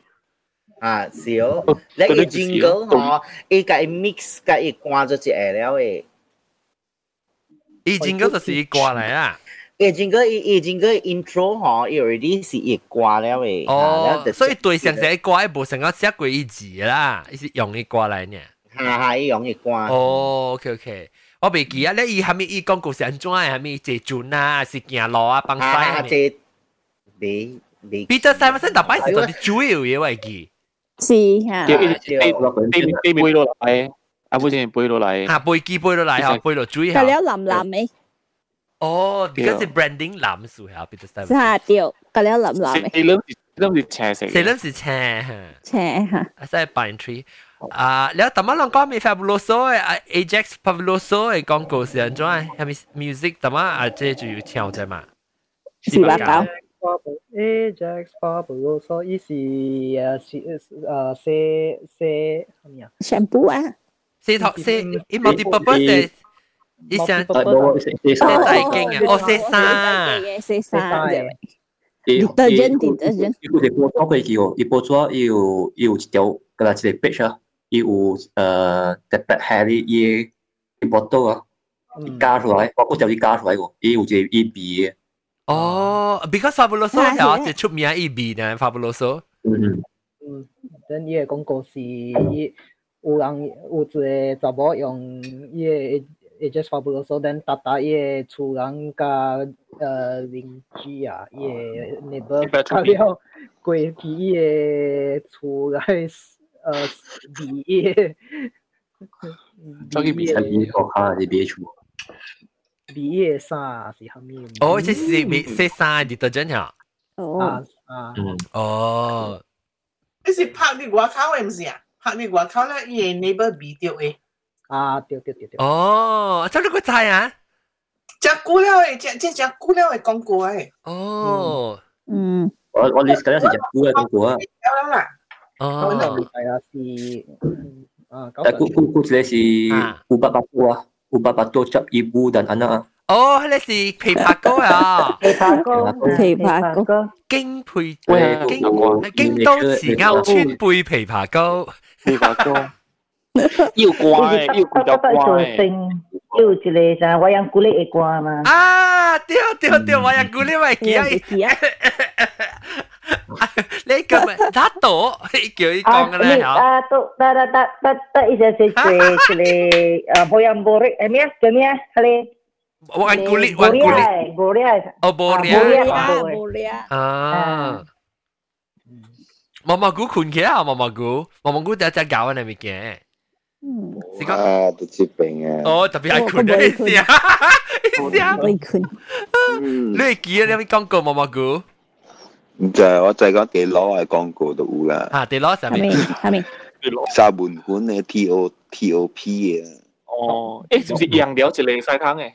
啊，是哦，你个 jingle 嗬，伊个 mix 个伊关咗一下了诶。伊 jingle 就是伊挂嚟啊。 伊 jingle 伊伊 jingle intro 嗬，伊 already 是伊挂了诶。哦，所以对上写挂无成个写过伊字啦，伊是用伊挂嚟呢。系系伊用伊挂。哦，OK OK。我未记啊！你伊系咪伊广告是安怎诶？系咪坐船啊？是行路啊？帮晒啊？即未未。 Peter Stuyvesant 特摆是做啲主要嘢为记。是吓。背背背落嚟，啊，背先背落嚟。吓，背机背落嚟，吓，背落注意下。隔了蓝蓝嘅。 哦，because branding 藍樹下邊得曬，真係掉，隔籬諗諗。Salem 是 Salem 是斜色，Salem 是斜斜嚇，真係 pine tree。啊，你有點乜啷講咪 Fabuloso 誒，Ajax Fabuloso 誒廣告是人做誒，係咪 music 點啊？啊，即就要跳啫嘛，是吧？搞。Ajax Fabuloso 依是誒是誒些些咩啊？shampoo 啊，些套些，因為啲 purpose。伊想诶冇食食写衫，大经啊，哦写衫，嘅写衫嘅，伊 detergent detergent，伊有一个包可以叫，伊包装伊有伊有一条个啦一个 page 啊，伊有诶特别系啲伊伊包装啊，伊加出来，包括条伊加出来个，伊有一个伊鼻嘅，哦，because Fabuloso 系一出名伊味呢，Fabuloso，嗯，嗯，等伊嘅广告是伊有人有一个查某用伊嘅 也就发布的说候，等达达耶出人家呃邻居啊，也那个他要鬼皮也出来呃毕业，他给毕业毕业哈，你别出毕业啥是哈咪？哦，这是毕业啥？你得真巧哦啊啊嗯哦，这是拍的广告，不是呀？拍的广告呢，也那个 video 诶。啊，对对对对，哦，咁你个猜啊？食久了嘅，食即食久了嘅广告嘅，哦，嗯，我我 list 紧一时日股嘅广告啊，有啦，哦，系啊是，嗯啊，九但股股股这是五百八多啊，五百八多执一部等等啊，哦，你是枇杷膏啊？枇杷膏，枇杷膏，经配喂京有京都慈欧川贝枇杷膏，枇杷膏， 要乖，要顾到做乖。成有一个啥我用鼓励嘅歌嘛。啊，对对对，我有估你咪记啊，记啊，你今日打到，你叫你啊，讲嘅咧吓，你啊，都得得得得得，一只是做一个诶保养玻璃，诶咩啊？叫咩啊？嗰啲我有估你，我有估你，玻璃，哦，玻璃玻啊，璃，冇咧，啊，毛毛菇困起啊，毛毛菇，毛毛菇第一只搞嘅你咪嘅，嗯， 是讲，啊，都接病啊。哦，特别系困嘅意思啊，意思啊，可以困，嗯你，系记啊？你有冇讲过毛毛菇？唔就系我就系讲几攞嘅广告都有啦。啊，地攞上系咪面，系咪？沙门款嘅 T O T O P 嘅。哦，诶，是唔是样料一个西汤嘅？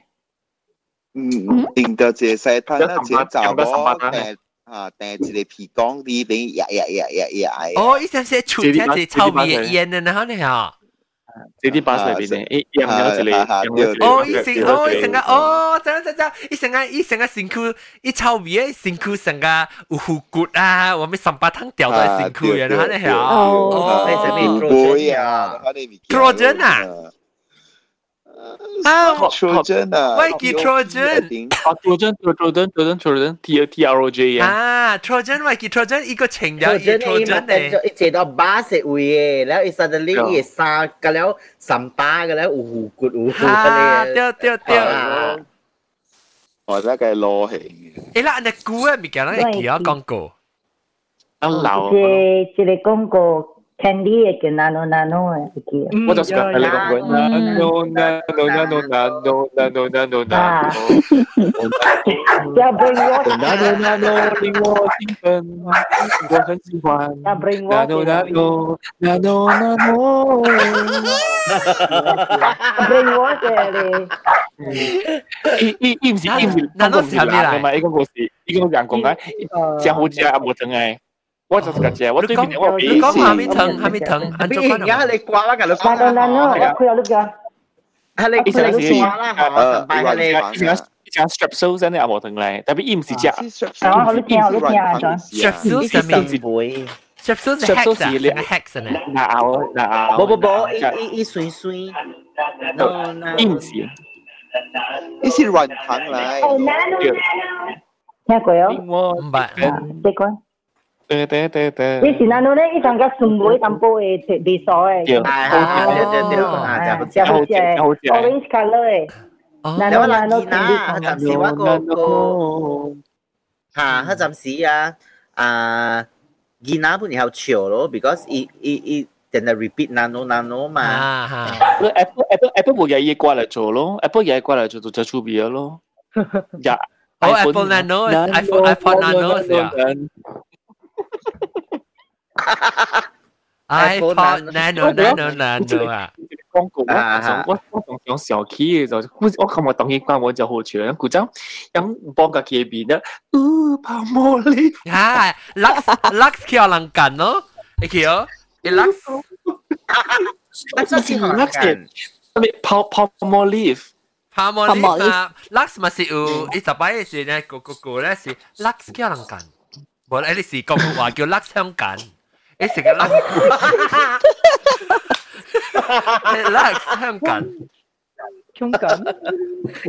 嗯，定到这西滩啦，这查有得十八某单嘅订啊订一个皮缸啲俾呀呀呀呀呀。哦，依阵时出一只臭味嘅烟嘅，然后你吓。 这啲巴士里边咧，诶，样料一个，样料一个。哦，伊成哦，伊成个哦，知知知，伊成个伊成个身躯，伊臭味嘅身躯成个有腐骨啊，我咪三八汤掉在身躯嘅，然后你系哦，你食咩 Trojan 啊？ Trojan 啊？ 啊，Trojan 啊，Mikey Trojan，啊，Trojan，Trojan，Trojan，Trojan T T R O J 啊，啊，Trojan Mikey Trojan 一個情人，一 Trojan 嚟，一借到巴食會嘅，然後 suddenly 一沙嘅，然後三巴嘅，然後烏骨烏骨嘅咧，掉掉掉，我真係攞氣。誒啦，你估嘅咪叫人叫廣告，啊，流，即係即係廣告。 嘅。诶啦，你估啊，咪叫人记咗广告，啊老，一一个广告 candy 嘅叫 nano nano 嘅，记我就想睇你讲过，nano nano nano nano nano nano nano。要 bring wash nano nano 令我兴奋，我很喜欢。要 bring wash nano nano nano bring wash 嘅你。伊伊伊唔是伊唔是，那都是系咩嚟嘛？伊讲个是，伊讲人讲嘅，真好食啊，无疼诶。 我就是个食，我对面我你讲下面疼，下面疼，按做而家你挂啦，㗎你 nano nano 我佢有碌㗎。系你佢你挂啦，嗬，神拜系你。伊成伊成 strap show 真系也无疼嚟，特别伊唔是食。啊，好你听，好你听啊，John。 strap 上面背。 strap 系 strap show hex 啊，是系 hex 呢？嗱拗嗱拗。冇冇冇，伊伊伊水水。伊唔是。呢是软糖嚟。听过有？唔系。即讲。 tê tê tê tê. Cái gì nào nữa cái thằng cái sùng mũi tam bố ấy bị sọ ấy à, à à à orange color ấy. Nào? nữa nào nữa tạm thời quá cô cô. ha ha tạm thời à à Gina pun hao chiều lo because i i i then repeat nano nano mà. Apple Apple Apple bộ giấy qua lại chỗ lo Apple giấy qua lại chỗ tôi chú bia lo dạ Oh, iPhone Nano, iPhone iPhone Nano, yeah. iPod Nano Nano Nano 啊！ 广告，我我我仲想小气嘅就，我我琴日当然关我就好处啦，古仔咁帮个企边咧，呃，泡沫力，啊，Lux Lux 叫人干咯，你叫，Lux，那这是好难干，咩泡泡沫力？泡沫力啊，Lux 咪是有，一十八嘅时咧，个个个咧是 Lux 叫人干，无咧你是讲话叫 Lux 香干。 你成日 Lux Lux 香港，香港，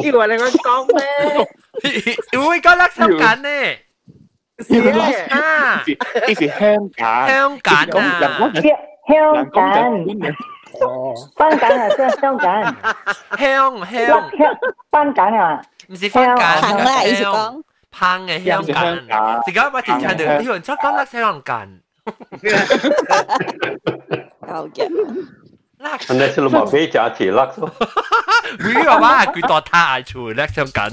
以为你讲讲咩？会讲 Lux 香港呢？是啊，呢是香港，香港啊，香港，哦，香港系即系香港，香香香港啊，唔是香港，行啦，意思讲，香嘅香港，而家我哋听到有人出讲 Lux 香港。 Kaukia. Relax. Anh xin lỗi bé trả chỉ lắc thôi. Vì mà má cứ tỏ tha ai chú relax trong cảnh.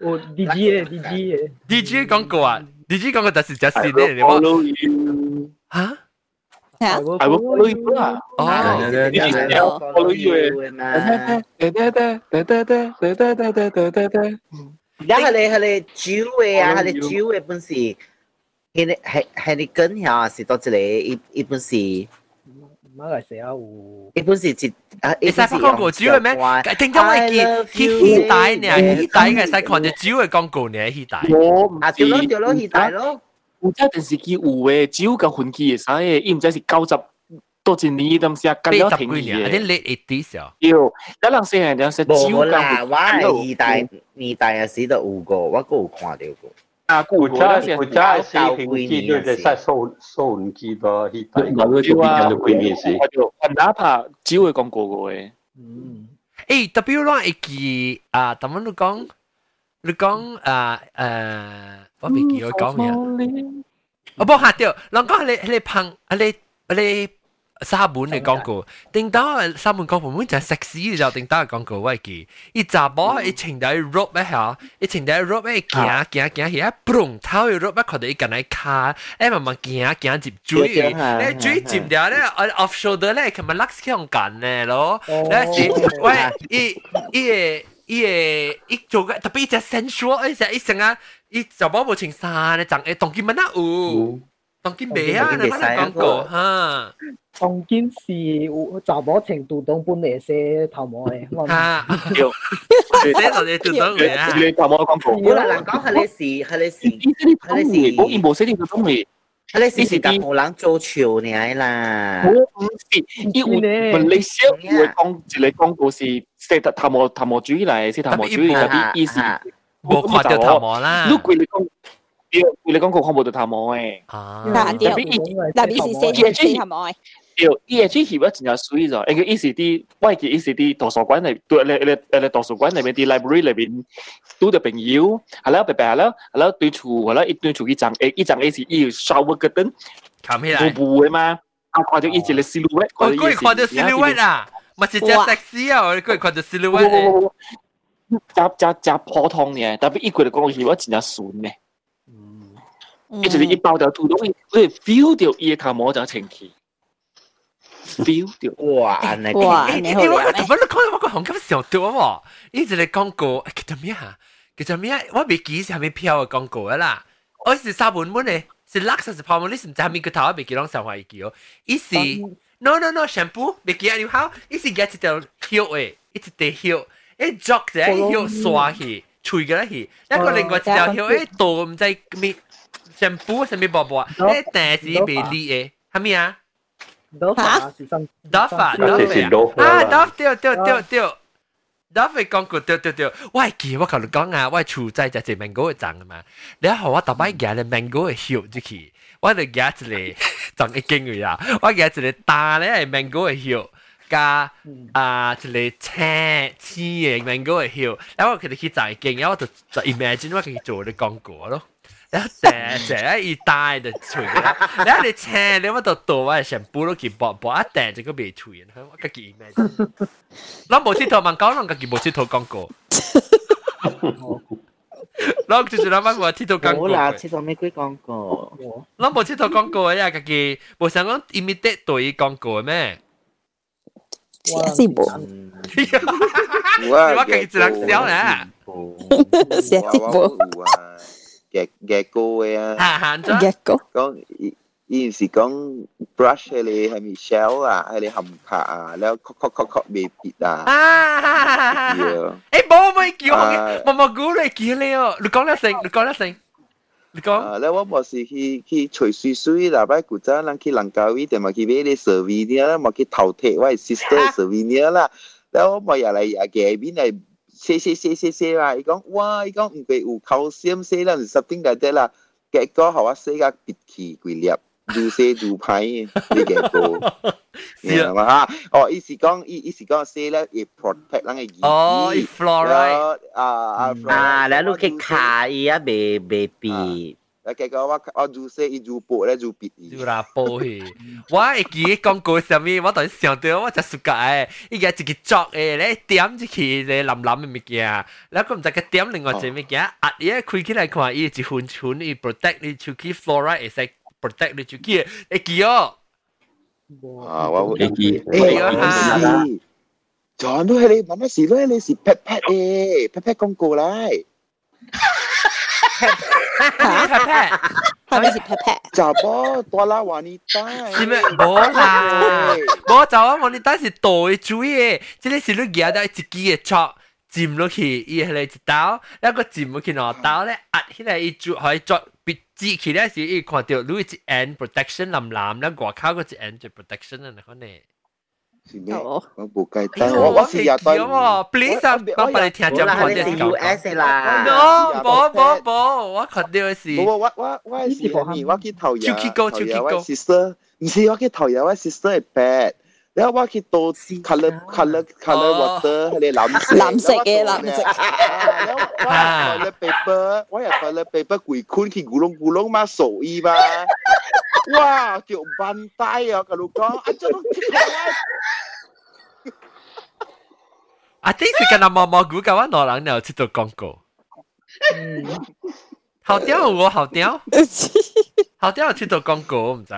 Ồ, DJ, DJ. DJ quảng cáo à? DJ quảng cáo đó là Justin đấy, đúng không? Hả? I will follow you 啊！哦，你你你要 follow you 誒？得得得得得得得得得得得得。而家係你係你主嘅啊，係你主嘅本事。系你系系你跟下是到这里一一本是。马来西亚有，一本是一啊，你使发广告主要咩？定咗我见去希带呢，希带嘅使看住主要广告呢，希带。我唔啊，掉咯掉咯，希带咯。有只电视机有诶，只有个分机嘅使嘅，伊唔知是九十多一年咁些，咁样停嘅。啲 late eighties 啊。有，一两世人有时只有啦，我系二代二代啊，时都有过，我都有看到过。 啊，古家古家是平机对对，在收收银机的希带，我就变咗贵年时。哪怕只会广告嘅。嗯，诶，特别攞一记啊，咁样你讲，你讲啊诶，我未记我讲咩？我帮下掉，人讲你你碰你你。 沙本嘅广告，定到沙本广告本就系食屎就定到嘅广告喂记，一查某一穿到 rope 一下，一穿到 rope 一行行行行，嘣头嘅 rope 看到一个嚟卡，诶慢慢行行接追，诶追接掉咧，off shoulder 咧，佢咪 lux 向紧咧咯，咧是喂，一一一一做嘅特别只 sensual，一只一成啊，一查某冇穿衫咧，就诶当见乜啊有， 当见未啊？你乜广告吓？当今是有查某穿杜东本嚟写头毛嘅，吓，写到你杜东嚟啊！你头毛广告，冇啦，人讲系你是系你是系你是，我以冇写呢个东西。系你是但冇人做潮你啦。我唔是，因为马来西亚会讲一个广告是写得头毛头毛主义嚟，写头毛主义特别意思。冇看到头毛啦。如果你讲， 你讲过看冇到头毛诶。啊，但系特别是写写头毛诶。有 E H 翕咗真系水咗，因为伊是啲外嘅伊是啲图书馆嚟，对你你你图书馆里面啲 library 里边拄到朋友，系啦白白啦，系啦对厝，系啦一对厝一张 A 一张 A 是伊 shower 嗰阵，冚起来，布布嘅嘛，啊看到伊一个 silhouette，我居然看到 silhouette 啊，咪是只 sexy 啊，我居然看到 silhouette，加加加普通嘅，特别一个嚟讲翕咗真系顺嘅， 一就是一包條土都會會 feel 到伊嘅頭毛就清氣。feel 到哇！你哇！你好因為我特別你講我個紅金上到啊！一直嚟廣告，叫做咩啊？叫做咩？我未記是係咪飄嘅廣告啊啦？我是沙本本嘅，是 Lux 是泡沫，你是唔知係咪個頭我未記啷上話記哦？伊是 no no no shampoo 未記啊？你好，伊是夾一條條誒，一條條，誒捉者一條刷去，吹嘅去，一個另外一條條誒倒唔知咩shampoo 系咪薄薄？诶但是未理嘅，系咪啊？Dove 啊，是什 Dove 啊，Dove 啊，Dove 对对对对，Dove 讲过对对对，我系记我头你讲啊，我系厝仔就食 mango 嘅赠啊嘛，你一学我特别夹咧 mango 嘅叶入去，我就夹一个赠一经嘅呀，我夹一个大咧系 mango 嘅叶。加啊，一个青青嘅 mango 嘅叶，然后我佢哋去再见，然后我就就 imagine 我佢做啲广告咯。 成成一大的吹，然后你车你乜度度啊？成部都佢薄薄一定就个未吹，我个见咩？我冇铁头问讲，我个冇铁头讲过。我就是谂翻我铁头讲过。冇啦，铁头玫瑰讲过。我冇铁头讲过呀，个佢冇想讲 imitate 对讲过咩？是冇。我个佢只能笑咧。是冇。Gecko e... À hẳn chứ. Gecko Con Yên sĩ con brush hay là hay mì shell à hay là hầm khả à Leo khó khó khó khó bì bì đà. À ờ. Ê bố mày kiểu à. Mà mà gũ lại kia leo. Được con là sinh Được con là sinh Được con. À, leo bố bố sĩ khi Khi chổi suy suy là bái cụ cha Lăng khi lăng cao ý mà khi bế đi sở vi nhớ Mà khi thảo thể Wai sister sở vi nhớ là Leo bố mày à lại à kẻ bí này say say say say say 啦，伊講哇，伊講唔過有 calcium say 啦，something like that 啦，結果互我洗甲鼻氣幾粒，愈洗愈歹，你見過？是啊嘛嚇，哦，伊是講伊伊是講 say 咧，會 protect 咱嘅耳。哦，伊 fluoride 啊啊啊，然後佢卡伊啊，未未變。結果我我做死伊做薄咧做別伊。做啦薄去，我會記得講過啥物，我當時想到我就暑假誒，伊個一個作誒咧點一去咧淋淋嘅物件，然後佢唔知佢點另外一物件，壓伊開起來看伊一分寸，伊 protect 你手機 flora 會使 protect 你手機，會記哦。啊，我會記，會啊。全部係你，乜乜事都係你是 pat pat 誒，pat pat 廣告嚟。拍拍，系咪是 pat pat？就波多啦华尼达，是咩？冇啦，冇就啊！我哋当时袋水嘅，即系是你夹到一支嘅戳。浸落去，伊系嚟一刀，一个浸落去攞刀咧，压起来伊就可以作别支起来时，伊看到你一 end protection 蓝蓝，咧外口嗰一 end 就 protection 啊，可能。 是咩？我冇计单，我我是日对。 please 啊，我帮你听好咗看啦你是啲 US 啦 no，冇冇冇，我看到嘅是。冇我我我系是咪？我去投入，超级高投入超级高我 sister，唔是我去投入我 sister 系 bad。然后我去到 color color color water 系你蓝色，蓝色嘅蓝色，我系 toilet paper，我系 toilet paper 攰坤去咕窿咕窿嘛手衣 嘛，哇叫bandai 啊，佢老讲啊，真系啊，啲是跟阿毛毛估嘅话，攞人又出到广告。后雕我后雕，后雕出到广告，我唔知。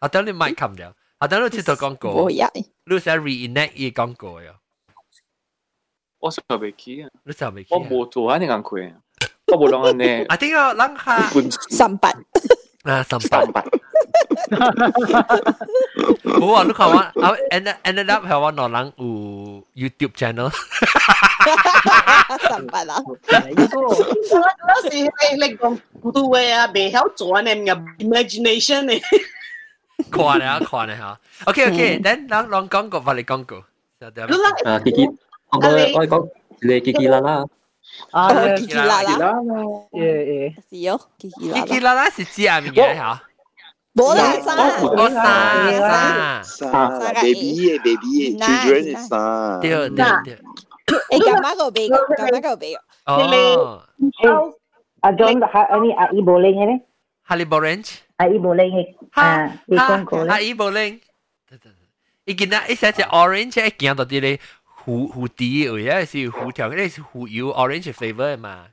后雕你咪冚咗，后雕你出到广告，冇呀，你想 reenact 依广告呀？我想未起啊，你想未？我冇做啊，你眼亏啊，我冇谂呢。啊，点解谂下三 นะสัมปันผมบอกลูกค้าว่าเอา end ended up แปลว่านอนหลังอู YouTube channel สัมปันอะแล้วสิเล็กๆกูดูเว้ยเบลจวนเนี่ย imagination เนี่ยขวานะขวานะฮะโอเคโอเคแล้วลองกองกูฟังเลยกงกูแล้วกิ๊กเอาไปเอาไปกองเลยกิ๊กลาล่า 啊，叽叽啦啦，诶诶，是哦，叽叽啦叽叽啦啦是指阿咩嘢吓？冇啦，三，我三三。沙 baby 嘅 baby 嘅 children 嘅沙，对对对。诶，咁乜个俾？咁乜个俾？哦，阿 John 系你阿姨冇拎嘅咧？ Harley Orange。阿姨冇拎嘅啊，你讲过阿咧？姨冇拎。伊见到一只只 orange 一见到啲咧 胡胡啲位啊，是胡条，嗰啲是胡油 orange flavour 嘛。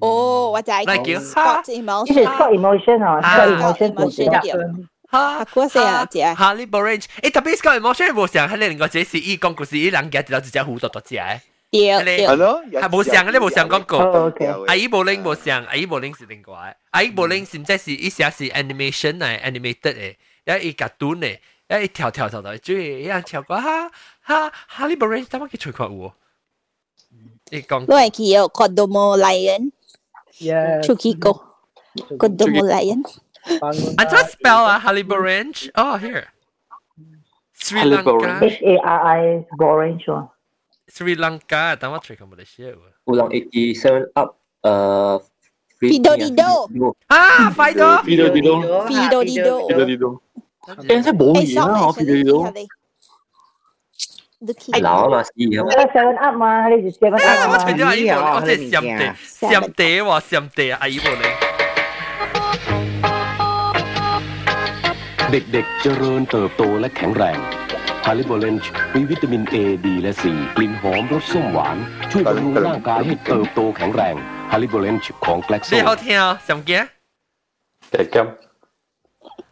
哦，我就系那叫 spot 呢 emotion，是 sport emotion 哦，sport emotion 就哈，嗰时啊，姐， Harley Orange，诶特别 Scott emotion 冇上，喺另外这是伊讲故事，伊人家就直接胡多多只诶。对系咯，系冇上嘅，你冇上广告。哦，OK，阿姨冇拎冇上，阿姨冇拎是另外，阿姨冇拎是唔知是一下是 animation 嚟，animated 嘅，一伊 cartoon 嘅， 一跳跳跳到，最一样跳过哈哈哈利波人，点解佢吹过喎？你讲都系叫 Kodomo Lion， Yeah，出去个 Kodomo Lion， bangun ，I just spell 啊，Harley Orange，哦 here，Sri Harley Lanka， H A R I orange 喎。 Sri Lanka，等我吹过冇得写喎。有人 eighty seven up，诶，Fido Dido，啊，快咗！ Fido Dido Fido Dido， Fido Dido， Em thấy bộ gì đó họ thì điều lão mà gì không? Cái seven up mà hay là seven up mà. Tôi thấy ai bộ này, tôi xem tệ, xem tệ mà xem tệ ai bộ này. เด็กๆเจริญเติบโตและแข็งแรงฮาริโบเลนช์มีวิตามิน A ดีและ C กลิ่นหอมรสส้มหวาน ช่วยบำรุงร่างกายให้เติบโตแข็งแรงฮาริโบเลนช์ของแกล็กซ์เดี๋ยวเที่ยวสำเกียเด็กจำ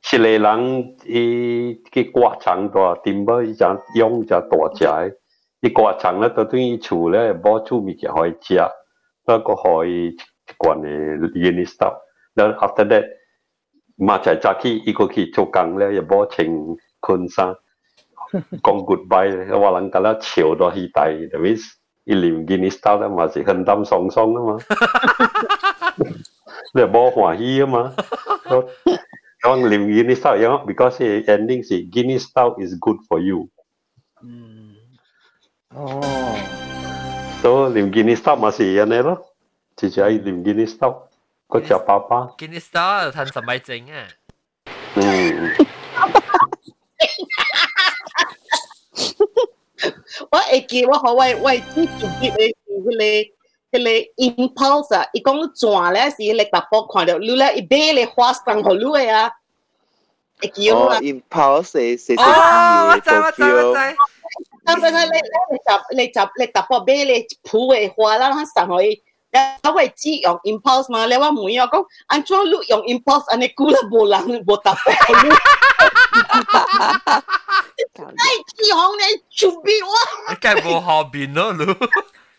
一个人伊去割肠多，顶要一只一只大只，伊割肠咧，都等于厝咧无煮物件互伊食，那个可以一罐诶原料豆。那 after that，马仔早起伊个去做工咧，又无穿困衫，讲 goodbye，话人甲咧笑到起大，等于一连原料豆咧嘛是很担松松啊嘛，你无欢喜啊嘛。Yang lebih Guinea style, yang because he ending si Guinea style is good for you. Hmm. Oh. So lim Guinea style masih yang ni lah. Cici ay lim Guinea style. Kau cakap apa? Guinea style tan sampai jeng eh. Hmm. Wah, eki, wah, wah, wah, cuci, cuci, cuci, cuci, 迄个 impulse 啊，伊讲你转咧是你达波看到，你咧伊买咧花生互你个啊，会记哦，impulse 是是哦，我知我知我知。他们那那那你达你达你达波买咧铺个花啦，他送互伊。แล้วไว้จี้ยอง impulse มาแล้วว่าหมูยอก็อันช่วงลูกยอง impulse อันนี้กูละโบราณโบตับไปลูกไอ้จี้ยองเนี่ยชุบบีวะแกโบฮอบินเนอะลูก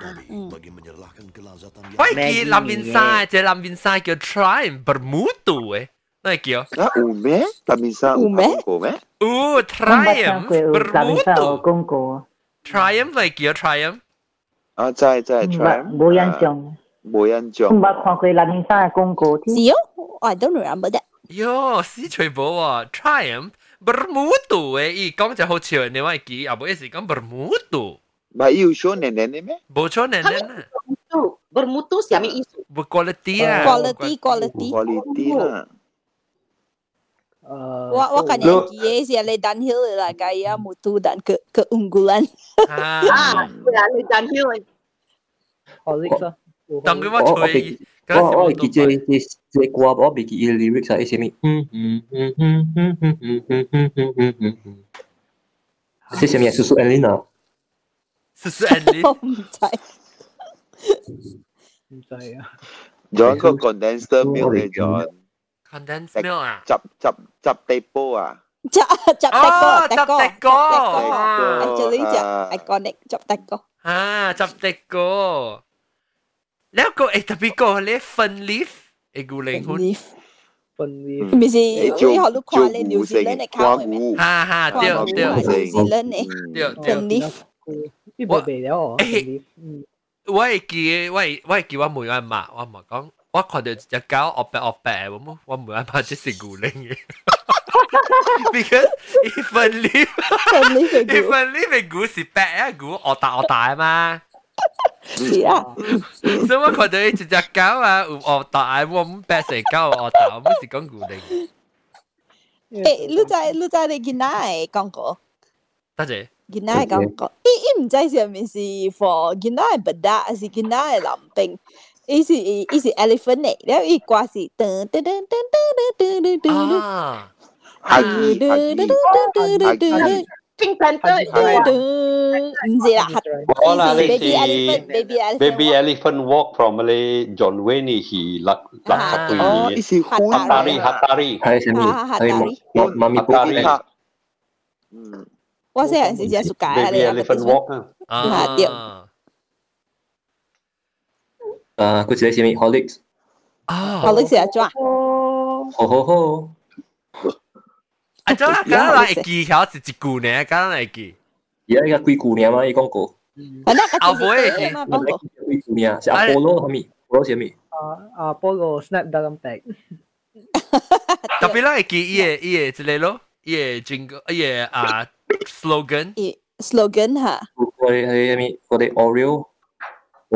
Debbie hmm. bagi menyerahkan kelazatan yang... Baik, Laminsa, je Laminsa ke try bermutu eh. Nah, kio. Ah, ume, Laminsa ume. Ume. U triumph bermutu. Triumph like kio triumph. À, tại tại triumph. Bố yan chồng. Bố yan chồng. Không bao khoan quay Laminsa công cổ. Gì I don't remember that. Yo, si chui bố à, triumph bermutu eh. Ý, công cho hậu chiều, nếu ai kì, à bố ấy gì công bermutu. Bayi you show nenek ni meh? Bocor nenek. Kami lah. bermutu, bermutu si kami isu. Berkualiti ya. Ah. Lah. Quality, quality, quality lah. Wah, wah kan yang kia si Ale downhill lah gaya mutu dan ke keunggulan. Ah, ah ya, Ale Dunhill. Oh, lah. Tunggu macam Oh, oh, oh kita hmm, hmm, kuat, oh, bagi hmm, hmm, saya sini. Saya sini susu Elina. Sally. 唔制啊！仲有一個 condenser milk 嚟咗，condenser milk 啊，汁汁汁地煲啊，汁汁的哥，的哥，actually 就 iconic 汁的哥，啊，汁的哥，呢一個誒特別個咧粉 leaf，誒古靈粉 leaf。分裂，咪是你學到跨你紐西蘭嚟考佢咩？哈哈，對對，紐西蘭嚟，對對。分 leaf。呢部未了哦，分裂。嗯，我系记，我系我系记我每晚嘛，我咪讲，我看到只狗恶白恶白，我冇我每晚嘛即系古灵嘅，because 一分 leaf，分 leaf 嘅一分 leaf 嘅古是白啊，古恶大恶大啊嘛。是啊，所以我看到一只狗啊，有恶大，我唔白成狗有恶大，我唔是讲古灵。诶，你知你知你见哪系讲过？多谢。 见哪系讲过？伊伊唔知上面是 for 见哪系 bedak，还是见哪系林兵？伊是伊是 elephant 嚟，然后伊挂是噔噔噔噔噔噔噔噔噔。啊，下机下机下机， Pink Panther. 唔知啦，我啦，你 baby 是 elephant，baby elephant。 Baby Elephant Walk from 你 John Wayne 你系落落下对哦，嘅呢是欢 Hatari Hatari 系什么？系妈妈咪 Hatari 客。嗯， 我细汉时只暑假咧，你阿伯啊，对。啊，佢只系咩？Holix 啊，Holix 系阿卓。吼吼吼！阿卓，刚刚来记，好似一姑娘，刚刚来记。而家一个鬼姑娘嘛，一讲过。反正阿伯诶，鬼姑娘是阿波罗，系咩？波罗系咩？啊，阿波罗 Snapdragon Pack。特别啦，记伊诶伊诶之类咯。yeah jingle yeah slogan. I, slogan ha rồi thì mi có Oreo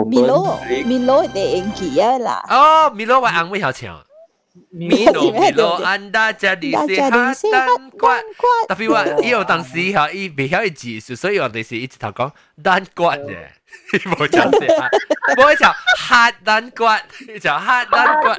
Milo Milo để anh kia là oh Milo và anh với họ chèo Milo Milo anda jadi sehat kuat tapi wa iyo tang si ha i bị hiểu gì so yo đây là ít thằng con dan quạt nè. 冇讲 sehat 冇讲 hard dan quạt 讲 hard dan quạt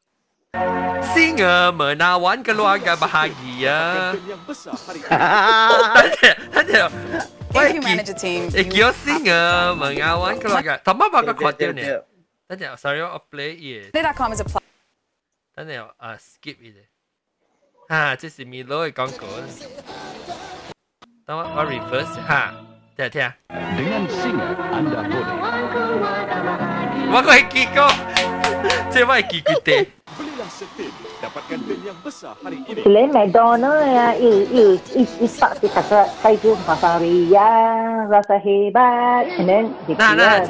Singa mana wan keluarga bahagia. Tanya, tanya. If you manage a team, Ikyo singa mengawan keluarga. Tama ba ka hotel ni? Tanya, sorry, I play ye. Play.com is a plug. Tanya, uh, skip ye. Ha, this is me low con cổ. Tama, I reverse. Ha, tanya, tanya. Dengan singa, anda boleh. Wako hikiko. Cuba ikut kita. Belilah setim dapatkan bin yang besar hari ini. Selain McDonald ya, eh, eh, i i pak si kakak saya tu pasang ria rasa hebat. And then dia nah, nah,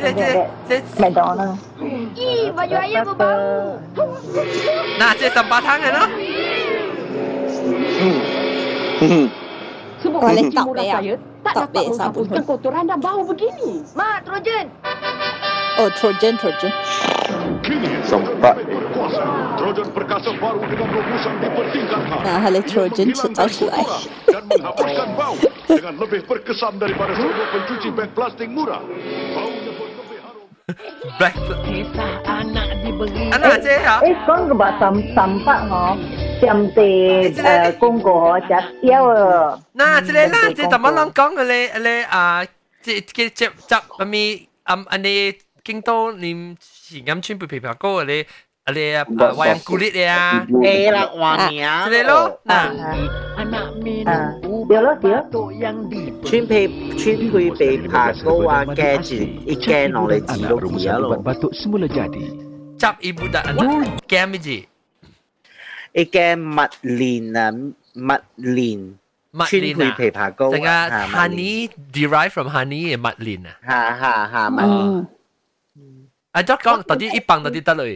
McDonald. I baju ayah berbau. Nah, cik tempat tangan lah. Sebab kalau tak payah, tak dapat sabun. kotoran dan bau begini. Mak, Trojan. Oh, Trojan, Trojan. Sempat. Trojan perkasa baru dengan rumusan dipertingkatkan. Nah, hal Trojan setelah selai. Dan menghapuskan bau dengan lebih berkesan daripada sebuah pencuci beg plastik murah. Back Kisah anak diberi. Anak eh, je ya. Eh, kong ke batam sampah no. Jamte kong ko ja. Ya. Nah, cele la je tamang kong le le a ti ti chap chap mi am ane 京都你是啱穿不皮皮哥你。啊你啊，話人鼓勵你啊，誒啦話你啊，之類咯，嗱，對咯對咯，穿被穿去被爬高啊，嘅住，一嘅落嚟自動自一路。執一部得，驚咩字？一嘅麥蓮啊，麥蓮。麥蓮啊，枇杷膏，成個 honey derive from honey 嘅麥蓮啊，嚇嚇嚇麥。 อาจจะก้องตอนที่อีปังตอนที่ตัดเลย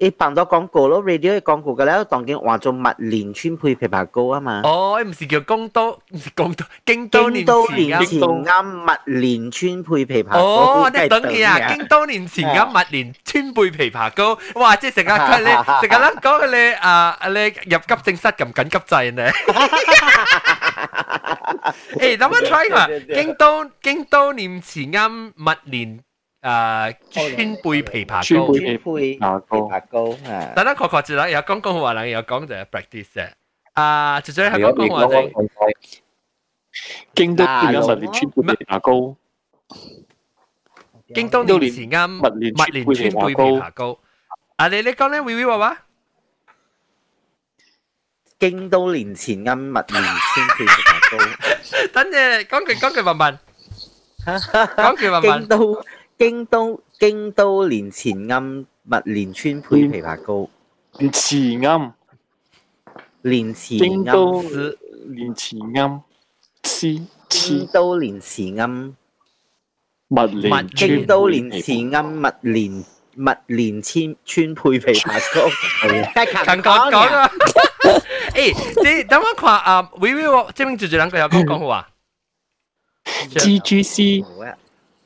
一放咗廣告咯，radio 嘅廣告嘅咧，當然換做麥連村配枇杷膏啊嘛。哦，唔是叫公都，唔是公都，京都年前啱麥連村配枇杷膏。哦，你等佢啊，京都年前啱麥連村配枇杷膏。哇！即係成日佢你成日咧講佢你啊你入急症室撳緊急掣呢。誒，諗一 try 下，京都京都年前啱麥連。啊川贝枇杷膏。穿配枇杷膏啊。等等确确住啦，有讲讲话啦，有讲就系 practice 嘅。啊，最最系讲讲话就京都变咗蜜莲川配枇杷膏，京都年前啱蜜莲川贝枇杷膏。啊，你你讲咧，微微话话。京都年前啱蜜莲穿配枇杷膏。等阵讲句讲句问问，讲句问问 京都京都連前暗物連川配枇杷膏，連前暗，連前京都連前暗，黐京都連前暗，物連京都連前暗物連物連川川配枇杩膏，係勤講啊！誒，你等我話啊，Vivi，即係跟住住兩句有講講好啊？G G C。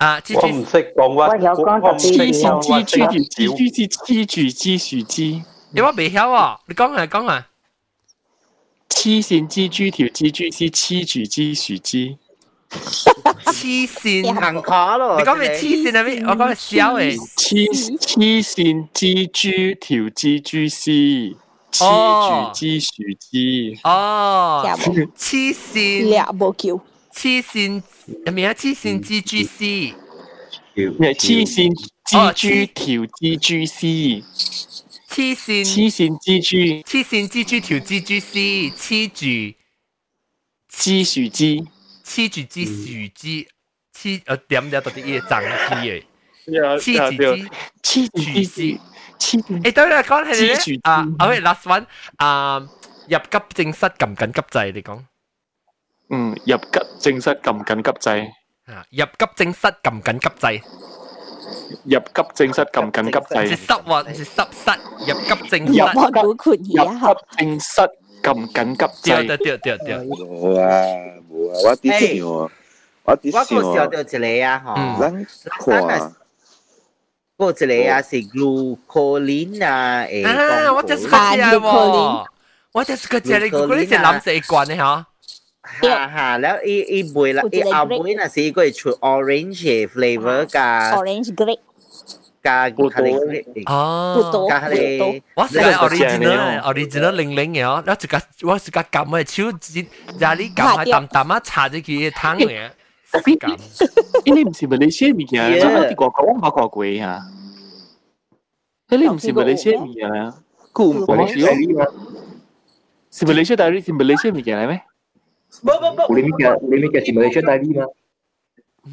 啊我唔識講我有講特別黐線有蜘蛛條蜘蛛絲黐住枝樹枝，你話未曉啊？你講下講下。黐線蜘蛛條蜘蛛絲黐住枝樹枝，黐線，行卡咯你講嘅黐線係咩？我講嘅小誒。黐黐線蜘蛛條蜘蛛絲黐住枝樹枝。哦，黐線。俩冇叫。黐线咩啊？黐线蜘蛛丝，咩黐线蜘蛛条蜘蛛丝，黐线黐线蜘蛛黐线蜘蛛条蜘蛛丝，黐住黐树枝，黐住支树枝，黐我点咗到啲嘢争枝嘅。黐黐住支黐住枝枝，黐住。诶，对啦，讲系黐住咧啊，OK，last one，啊，入急症室揿紧急掣，你讲 嗯，入急症室揿紧急掣，啊，入急症室揿紧急掣，入急症室揿紧急是掣，湿喎，是湿室入急症入室，我估括而家入急症室揿紧急对掣，对对对对，冇啊冇啊，我啲想啊，我啲我想啊，个时候就一个啊，嗬，咱看嗰一个啊是 glucoline 啊，诶，啊，我就是个只喎，我就是个只，你估呢只蓝色一罐嘅嗬？ 哈哈，然後伊伊杯啦，伊後杯那是佢出 orange flavour 加 orange grape 加古多哦，古多加你，我係 original original 零零嘅哦，我自家我自家撳嘅手指，廿你撳下啖啖啊，搽咗佢湯嘅。你唔是咪你先面啊？做乜啲個個冇個鬼啊？你唔是咪你先面啊？佢唔係你先，是咪你先？但係你是咪你先面嘅係咩？Bo, bo, bo, polemica, polemica si Malaysia tadi mah.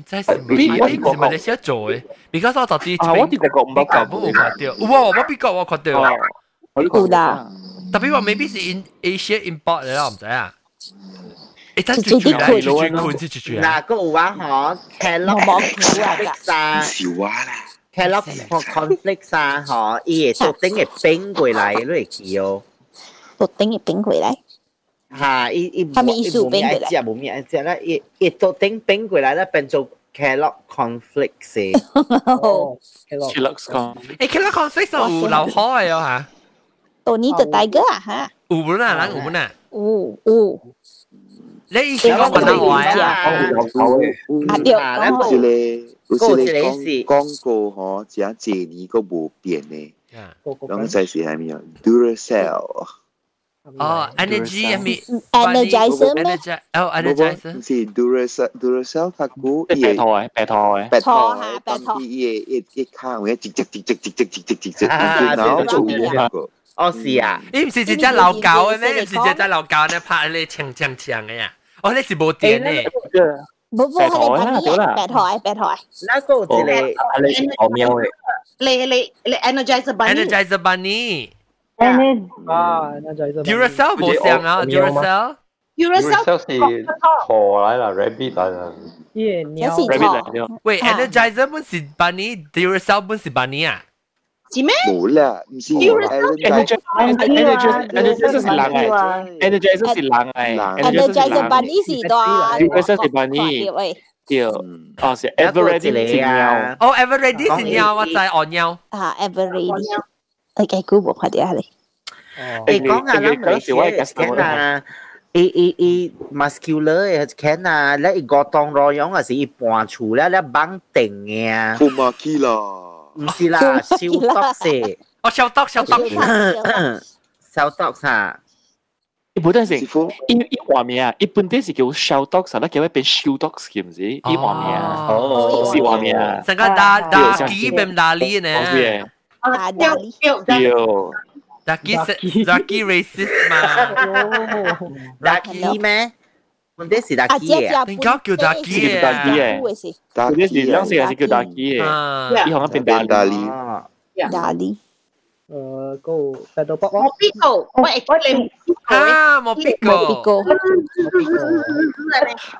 真係邊我係馬來西亞做嘅，because 我就知啊，我哋個唔係咁，我睇到，哇，我邊個我睇到啊，好啦，特別話 maybe 是 in Asia import 嚟啦，唔使啊，誒，但係最最最最困是最最嗱個有啊嗬，Kellogg conflict 啊，笑話啦，Kellogg conflict 啊嗬，伊係特定嘅冰過嚟，你會記哦，特定嘅冰過嚟。哈，伊伊他们伊无咩爱食，无咩爱食啦，伊伊都顶变过来，那变做 Kellogg conflicts 诶。Kellogg conflicts，诶，Kellogg conflicts 有老好诶哟哈。ตัวนี้ตัวไตเกอร์อะฮะอูบุน่ะร้านอูบุน่ะอูอูแล้วอีกทีก็มันเอาไว้อะอะเดี๋ยวแล้วกเลยกเลยสิงโกหอจะเจนี่ก็ไม่เปลี่ยนเลยต้องใช้สีอะไรม่เอดูเรเซล 咩？ ？energy，哦唔，energizer。是 Duracell Duracell 发股即系白头嘅，白头嘅。白拖头下白拖当啲嘢一一卡会直直直直直直直直直直，啊然后就对对对一个。哦，是啊，你唔是只只流狗嘅咩？唔是只只流狗咧拍你长长长嘅呀？哦，你是冇电嘅。不不，系你白啲啊，白台白台，那个有一个啊你是好喵嘅，你你你 energizer bunny， energizer bunny。 诶，啊，那就系 Duracell 冇上啊，Duracell。 Duracell 是兔来啦，rabbit 来啦。夜鸟有时 Rabbit 错嚟咗，喂啊，energizer 本是 bunny，Duracell 本是 bunny 啊。是咩？冇啦，唔是 Energy Energy Energy 是狼诶，Energy 是狼诶，energizer bunny 是多， Duracell 是 bunny 喂，对，哦是 Everready 是一个猫，哦，Everready 是鸟，我知我鸟。啊，everready，OK， أجاوبهم Eh, con a la mercy can a i i i muscular has can a la i gotong royong as i puan chu la la bang teng ya. Kuma kila. Mesti la siu tok se. Oh siu tok siu tok. Siu tok sa. 伊本身是，伊伊畫面啊，伊本身是叫 show dogs 啊，那叫咩變 show dogs 嘅唔知，伊畫面啊，哦，是畫面啊，成個打打機變打呢？Ah, Dio. Zaki, Zaki racist mah. Oh. Zaki meh? Kunde si eh. Eh? Zaki eh. Tengkau eh? kau Zaki eh. Ah. Zaki eh. Zaki eh. Zaki eh. Zaki eh. Zaki eh. Zaki eh. Zaki eh. Uh, go Pedal Pop. Mopico. What actually? Ah, Mopico. Mopico.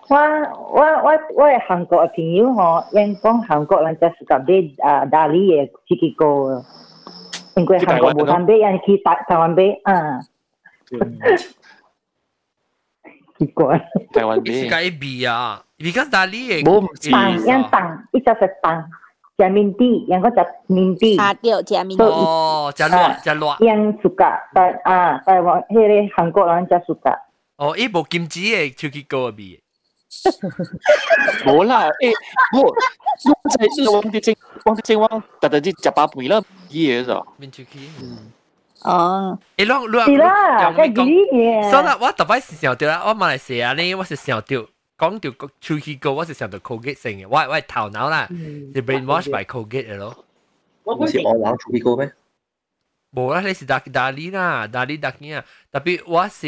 What what what what Hàn Quốc phiền nhiễu họ. When con Hàn Quốc là just cảm thấy à Dali là chỉ cái cô. Anh quên Hàn Quốc buồn bé anh khi tại Đài Loan bé à. Kỳ quái. Đài Loan bé. Cái bì à. Because Dali là. Bố. Tăng, tăng. Ít cho phải tăng. 食面底，然后食面底，啊对，食面哦，食辣，食辣，因暑假台啊台湾迄个韩国人食暑假。哦，伊无金子诶，手机高味。无啦，诶，无，我在是王的正，王的正王，特特去食八杯啦，伊个是。面手机，嗯。哦，诶，侬侬，是啦，讲，算啦，我特别是想到啦，我马来西亚呢，我是想到。讲到出去过，我是想到 Colgate 性嘅，我我系头脑啦，是 brainwash by Colgate 嘅咯。唔是我玩出去过咩？冇啦，你是达达利啦，达利达尼啊，特别我是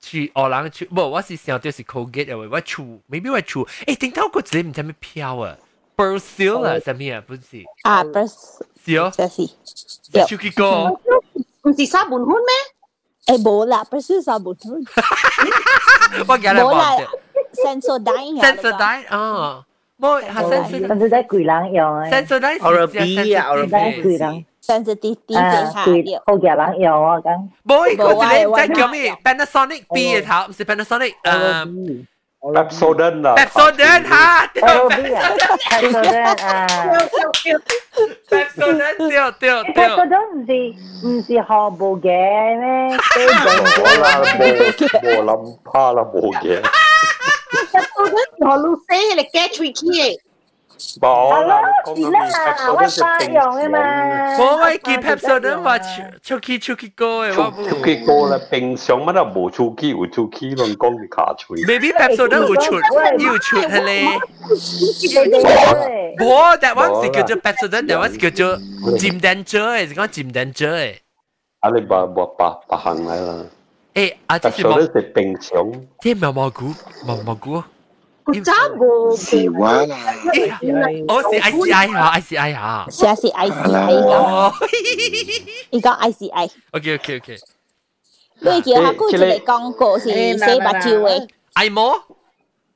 去荷兰去，冇我是想到是 Colgate 嘅，我出，maybe 我出，诶，点解我自己唔知咩飘啊？Persil 啊，什么啊？不是，啊，不是，是哦，这是，出去过，唔是沙门款咩？诶冇啦，不是沙门款，我记得冇啦忘记 Sensodyne. Sensodyne, ờ. Mỗi hả Sensodyne. Sensodyne quỷ lắng à, yêu. Sensodyne or a bee à, or a bee. quỷ lắng. Sensitive tí cái hạ điệu. Hô giả lắng yêu à căng. Mỗi có chỉ lên chắc kiểu mi Panasonic bee à thảo, sẽ Panasonic. Ờ. Ờ. Pepsodent à. Pepsodent ha. Pepsodent à. Pepsodent tiêu tiêu tiêu. Pepsodent gì? Ừ, Không phải họ bồ ghé 咩？都冇啦，冇冇諗怕啦，冇嘅。Lucy là Catherine kia. Bỏ là con nó bị Pepsodent bình thường. Bỏ vậy kì Pepsodent mà chúc kì chúc kì cô ấy. Chúc kì cô là bình thường mà đâu bổ chúc kì bổ chúc kì luôn con bị khá chui. Maybe Pepsodent bổ chut, yêu chut hả lê. Bỏ, that one is kêu cho Pepsodent, that one is kêu cho Jim Danger, is gọi Jim Danger. À, bà bà bà bỏ hàng này là. 诶、欸，啊，这是毛，是冰箱，这毛毛菇，毛毛菇，我咋无？是我啦，我是 I C I 哈，I C I 哈，是啊是 I C I 个，伊讲 I C I，OK OK OK，你叫阿姑一个广告是洗目睭诶，I 毛。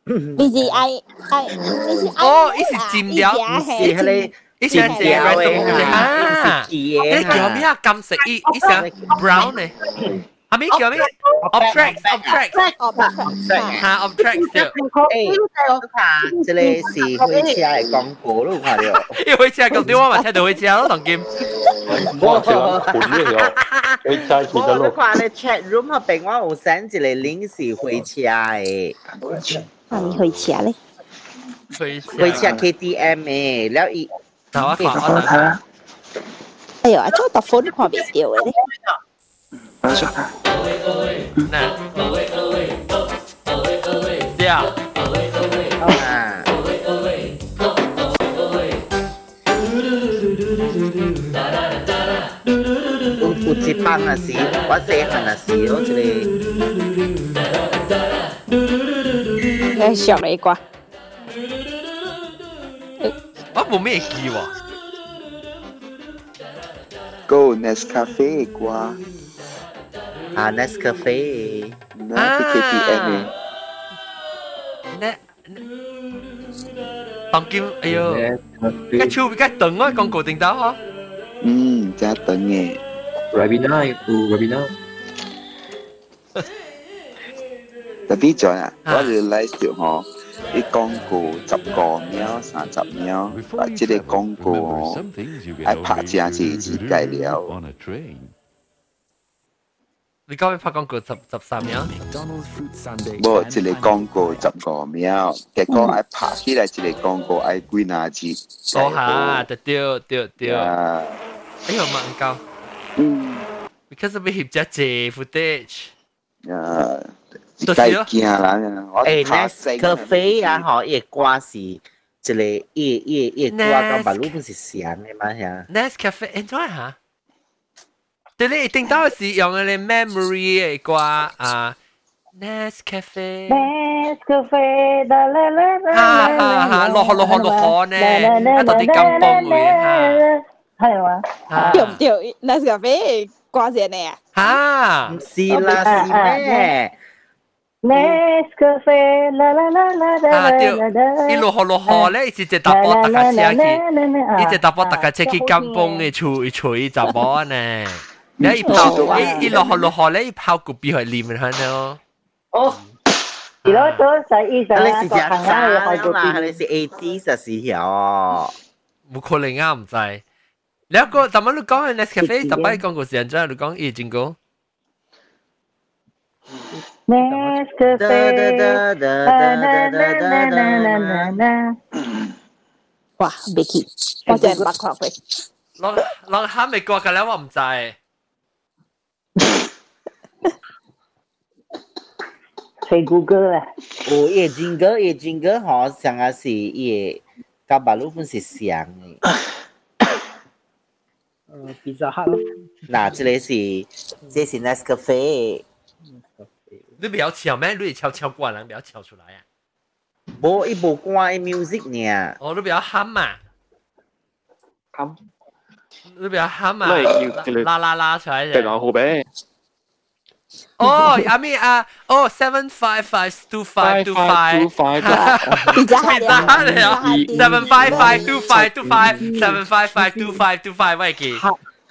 你是爱爱，你是爱哦，伊是金条，唔是迄个，伊是金条诶，啊，你叫咩啊？金色，伊伊是 brown 诶。How many kìa mấy? Obtract, obtract. Ha, obtract được. Ê, có khả, chứ lê luôn khả. Yêu hơi chia tiêu mà thay đổi hơi chia thằng Kim. Wow, thế là khủng như hiểu. Hơi chia chỉ đó chat room hợp bình hoa ổ sáng chỉ lê lính xì hơi chia ấy. Mà mình hơi chia đấy. Hơi chia Tao á khỏa hóa tao. Ây cho tao phốn khỏa bị tiểu ấy. Đó sao? Nè. Yeah. À. Uchi pan là gì? Quá dễ hẳn là gì đó chứ đây. Cái shot này quá. Bắt bộ mẹ kỳ quá. Go Nescafe quá. À Nescafe. Nescafe à. à. chị em này. Nè. Bằng kim ấy. Cái chu bị cái tầng á, con cổ tình táo hả? Ừ, cha tầng nghe. Rabina, ừ Rabina. Tapi vì trời ạ, có gì lấy chịu họ cái con cụ chập cò nhau sản chập nhau và chỉ để con cụ ai phá chia chỉ chỉ cái điều 你搞要拍廣告十十三秒？無一個廣告十五秒，結果愛拍起來一個廣告愛幾哪支？哦哈，對對對對。哎呦，蠻高。嗯。Because 要翕只只 footage。啊，太驚啦！哎，Nescafe 啊，吼，一掛是一個一一一掛到馬路不是香的嘛？嚇。Nescafe，哎，怎啊？下。对你一定到时用嘅你 memory 嘅歌啊，Nescafe。 Nescafe，啦啦啦啦哈哈哈，落河落河落河呢，一到啲金崩会吓。系嘛？啊对唔对？那是个咩挂线嚟啊？吓，唔是啦，是咩？ Nescafe，啦啦啦啦啦啊对，啦啦。一落河落河咧，一直搭波搭架车去，一直搭波搭架车去金崩嘅厝厝一集波呢。 你一泡，一一落雨落雨咧，一泡個鼻係黏嘅喺度。哦，而家都使醫生啦，個行家要開個鼻，你是 A D 就係曉，冇可能啊，唔知。แล้วก็แต่มันลูกก้องในสคาเฟ่แต่ไปก้องกูเสียงจ้าลูกก้องอีจิงกู Nescafe ว้าเบคิ้เข้าใจมากกว่าเว้ยลองลองห้ามไปกลัวกันแล้วว่าผมใจ 黑谷歌嘞，我夜景哥，夜景哥好像啊是夜，甲白露粉是像的。呃，比较好。那这里是，这是 Nice Cafe。你不要敲咩？你悄悄关，不要敲出来啊！无一部关 music 呢？哦，你比较喊嘛。喊。你不要喊嘛那会叫拉拉拉出来电脑好呗。哦，阿咪啊，哦，seven five five two five two five，Pizza Hut，Pizza Hut 嚟啊，seven five five two five two five，seven five five two five two five，喂記。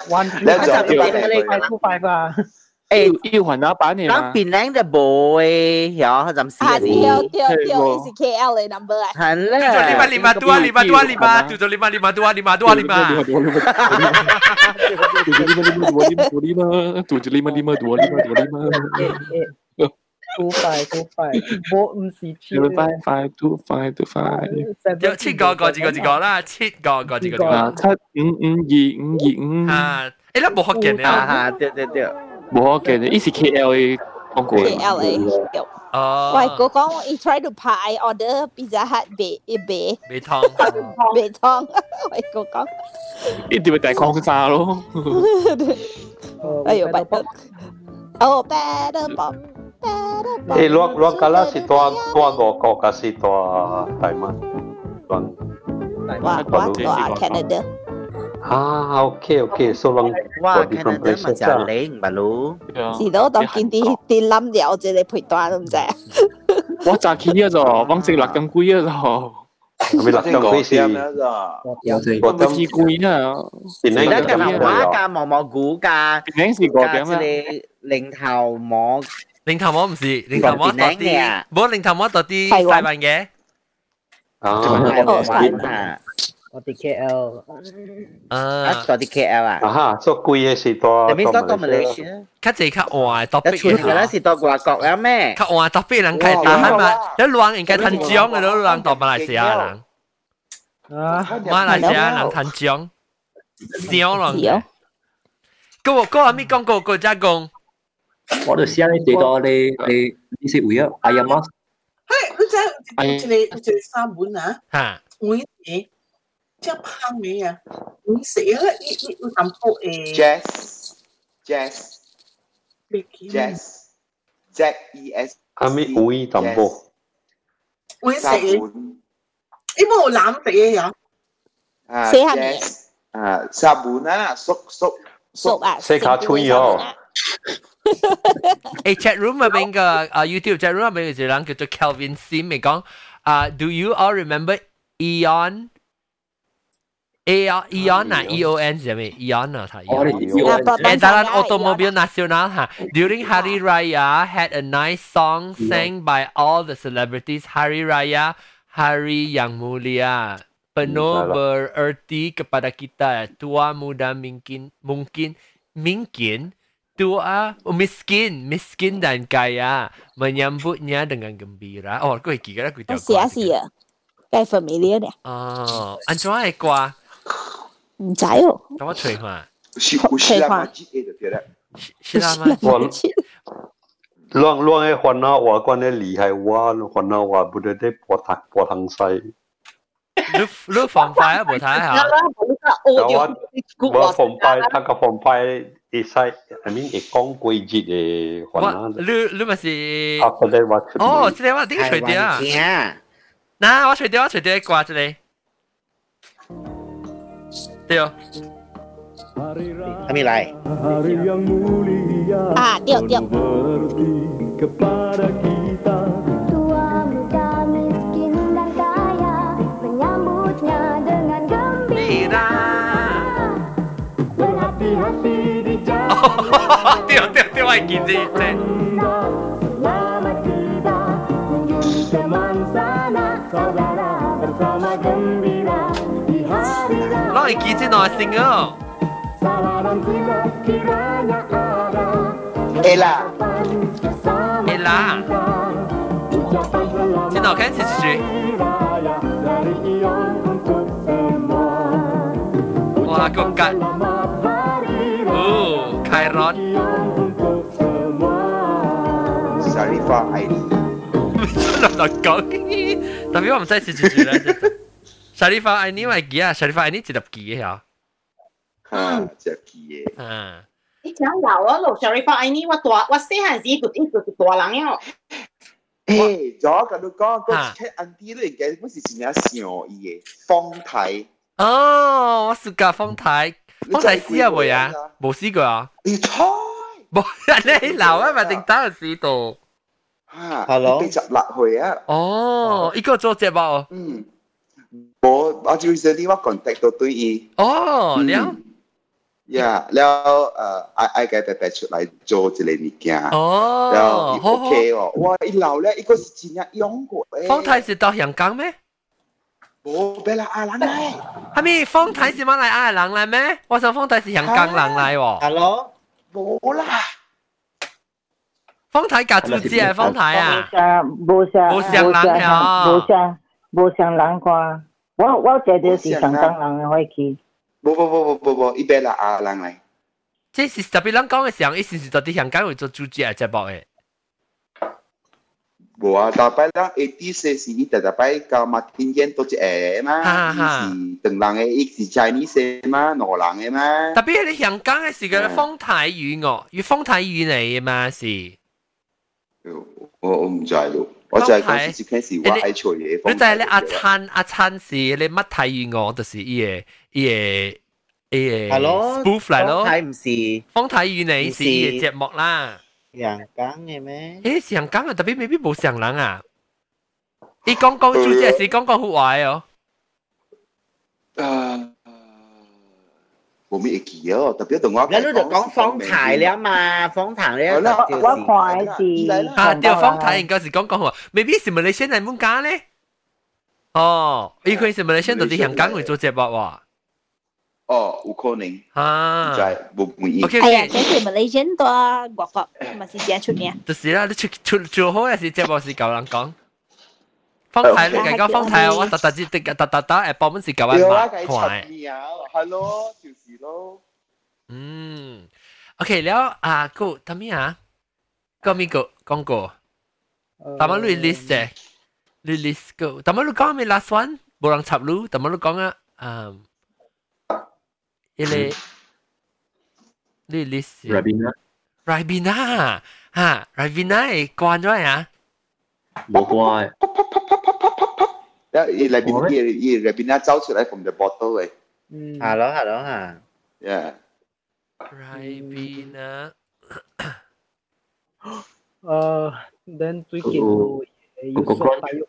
One 你就你點你 five two five 啊？诶，要还打版嘅咱嘛？槟榔就无诶，有嗰阵时啊，嘅掉掉掉，伊是 KL 嘅 number 啊。系tujuh lima 啦， lima dua lima dua lima tujuh lima lima dua lima dua lima。tujuh lima lima dua lima dua lima two five two five，冇唔是七 seven five five two five two five 有七个个字个字讲啦，七个个字个字啊讲。七五五二五二五啊，诶，你冇学嘅啊啊？哈，对对对， 无好见，伊是 K L A。K L A。外国讲，try to 拍，order pizza hut 白一白。白汤。白汤。外国讲。一就会带空炸咯。哎呦，白汤。哦，Better 羅。加拉是大大外国，噶是大台湾，大大大 Canada。Ah, okay, okay. So long. Wow, Canada mà chả lén bà lú. Chỉ đó tao kiến đi đi lâm điều chứ để phải toa đúng không? Tôi chả kiến nhớ rồi, vắng sự lạc tâm quý nhớ rồi. Không biết lạc tâm quý gì? Có tâm quý quý nhá. Tiền này cái nào quá cả mò mò cũ cả. Tiền này gì có điểm á? Lệnh thầu mò. Lệnh thầu mò không gì, lệnh thầu mò tao đi. Bố lệnh thầu mò tao đi sai bàn ghế. À, 冇零头膜多啲细云嘅。 Ah, 系玩啊，我哋 KL，啊啊，多啲 KL 啊， aha, so kuih si tua 你咪 tua 多到 Malaysia. Malaysia，较济较换 topic 一出嚟啦是到外国啦咩？较换 topic 人开打系嘛？一乱应该吞奖嘅都乱到马来西亚人，啊，马来西亚人吞奖，奖咯。有，嗰个嗰个咪讲过个只讲，我哋试下你最多你你你食会啊，ayam 啊，系，佢真系你做三本啊，吓，每嘢 即系烹味啊，每食啊，一一一啖煲诶， Jazz, Jazz, 你 Jazz, Z E S. Kami ui tambo. 每食嘢，你冇揽食嘢呀？ Ah, Say ano Jazz. Ah, sabon na, sok sok. 熟啊，食下吹咗。诶 chat room 入边个啊 YouTube chat room 入边有一个人叫做 Kelvin Sim 咪讲啊，Do you all remember Eon？A Eon A R ah, E O N E O N 什么 E O N 他 E O N，哎，Automobile National 哈，During Hari Raya had a nice song sang by all the celebrities. Hari Raya Hari Yang Mulia. Penuh bererti kepada kita. Tua muda mungkin mungkin mungkin tua miskin miskin dan kaya. Menyambutnya dengan gembira. Oh, kau ikhlas kau tahu. Siapa siapa? Kau familiar deh. Oh, anjuran aku. 唔知哦。等我吹下。是有是啦，嘛，记得对了。是啦吗？我 luang luang e hwana wa kwan e li hai wa hwana wa bu de de po tak po thang sai. 你你防快啊，无睇下。啦，冇得屙掉 Wa phong pai tak ka phong pai e sai I mean e kong koi jit e 我 hwana. 你你咪是 After that what should 哦， be? 即系我点除掉啊？听，嗱，我除掉，我除掉挂住你。 Tio. Kami lai. Ah, tiup, tiup. Berarti kepada kita. Tua muda miskin dan kaya menyambutnya dengan gembira. Berhati-hati di jalan. Tiup, tiup, lagi Kita. Kau pergi je nak single. Ella. Ella. Cik nak kan cici cici. Wah, kau. Oh, Kairon. Sarifah Aini. Macam mana nak kau? Tapi awak mesti cici cici lah. Sharifah 爱你咪记啊，Sharifah 爱你一粒记嘅吓。啊，只记嘅。啊。你讲老啊，老 Sharifah 爱你，我大我细汉时就一直是大人了。诶，咗咁都讲，嗰只 auntie 咧，嘅嗰时是咩上伊嘅方太。哦，我暑假方太，方太试下未啊？冇试过啊？你猜？冇，你老啊咪定打试到。吓，Hello，被执落去啊！哦，一个做节目哦。嗯， 我我就 recently 我 contact 到对伊。哦，了。Yeah，了，呃，爱爱嘅特別出嚟做一個物件。哦。了，OK 哦，哇！伊老咧，一個是真正用過誒。方太是到香港咩？冇，俾啦阿蘭嚟。係咪方太是馬來亞人嚟咩？我想方太是香港人嚟喎。Hello。冇啦。方太隔住字係方太啊。冇聲，冇聲，冇聲，冇聲。冇上人啩。我我觉得是香港人可以去。冇冇冇冇冇冇，伊俾啦阿人嚟。即是特别人讲嘅时候，意思是到底香港会做主持嘅节目嘅。冇啊，大摆啦，eighty 四是伊特大摆教马天烟多只诶嘛，伊是邓人嘅，伊是 Chinese 嘛，挪人嘅嘛。特别系你香港嘅时嘅方太语哦，与方太语嚟嘅嘛是。我我唔知咯， 我就系讲是开始话爱吹嘢。你就系你阿灿阿灿是你乜太语我，就是伊嘅伊嘅伊嘅 spoof 嚟咯。方太唔是方太语你是伊嘅节目啦。香港嘅咩？诶，香港啊，特别未必冇上人啊。伊讲讲主持是讲讲好坏哦。 诶，冇咩记哦，特别同我。你都就讲方太了嘛，方太咧就我看是啊，对，方太应该是讲讲好，未必是马来西亚冇假咧。哦，伊佢是马来西亚到底香港会做节目喎。哦，有可能。啊，就系冇冇意。 OK 系啊，即系 Malaysian 多外国，咪是正出名。就是啦，你出出做好嘅是节目是旧人讲。 風太，你而家風太，我突突之滴突突打誒博文是九蚊八塊。係咯，就是咯。嗯，OK，了啊，個睇咩啊？講咩個廣告？睇乜你 list 啫你 list 個？睇乜你講咩 last one？冇人插路，睇乜你講啊？嗯，一嚟你 list。Rabina。Rabina 嚇，Rabina 係關咗呀？冇關。That it like been it, it like been zao out from the bottle like. Mm. Hello, hello, ha. Yeah. Ribena. Ừ. uh, ờ, then we ừ. can uh, use bio.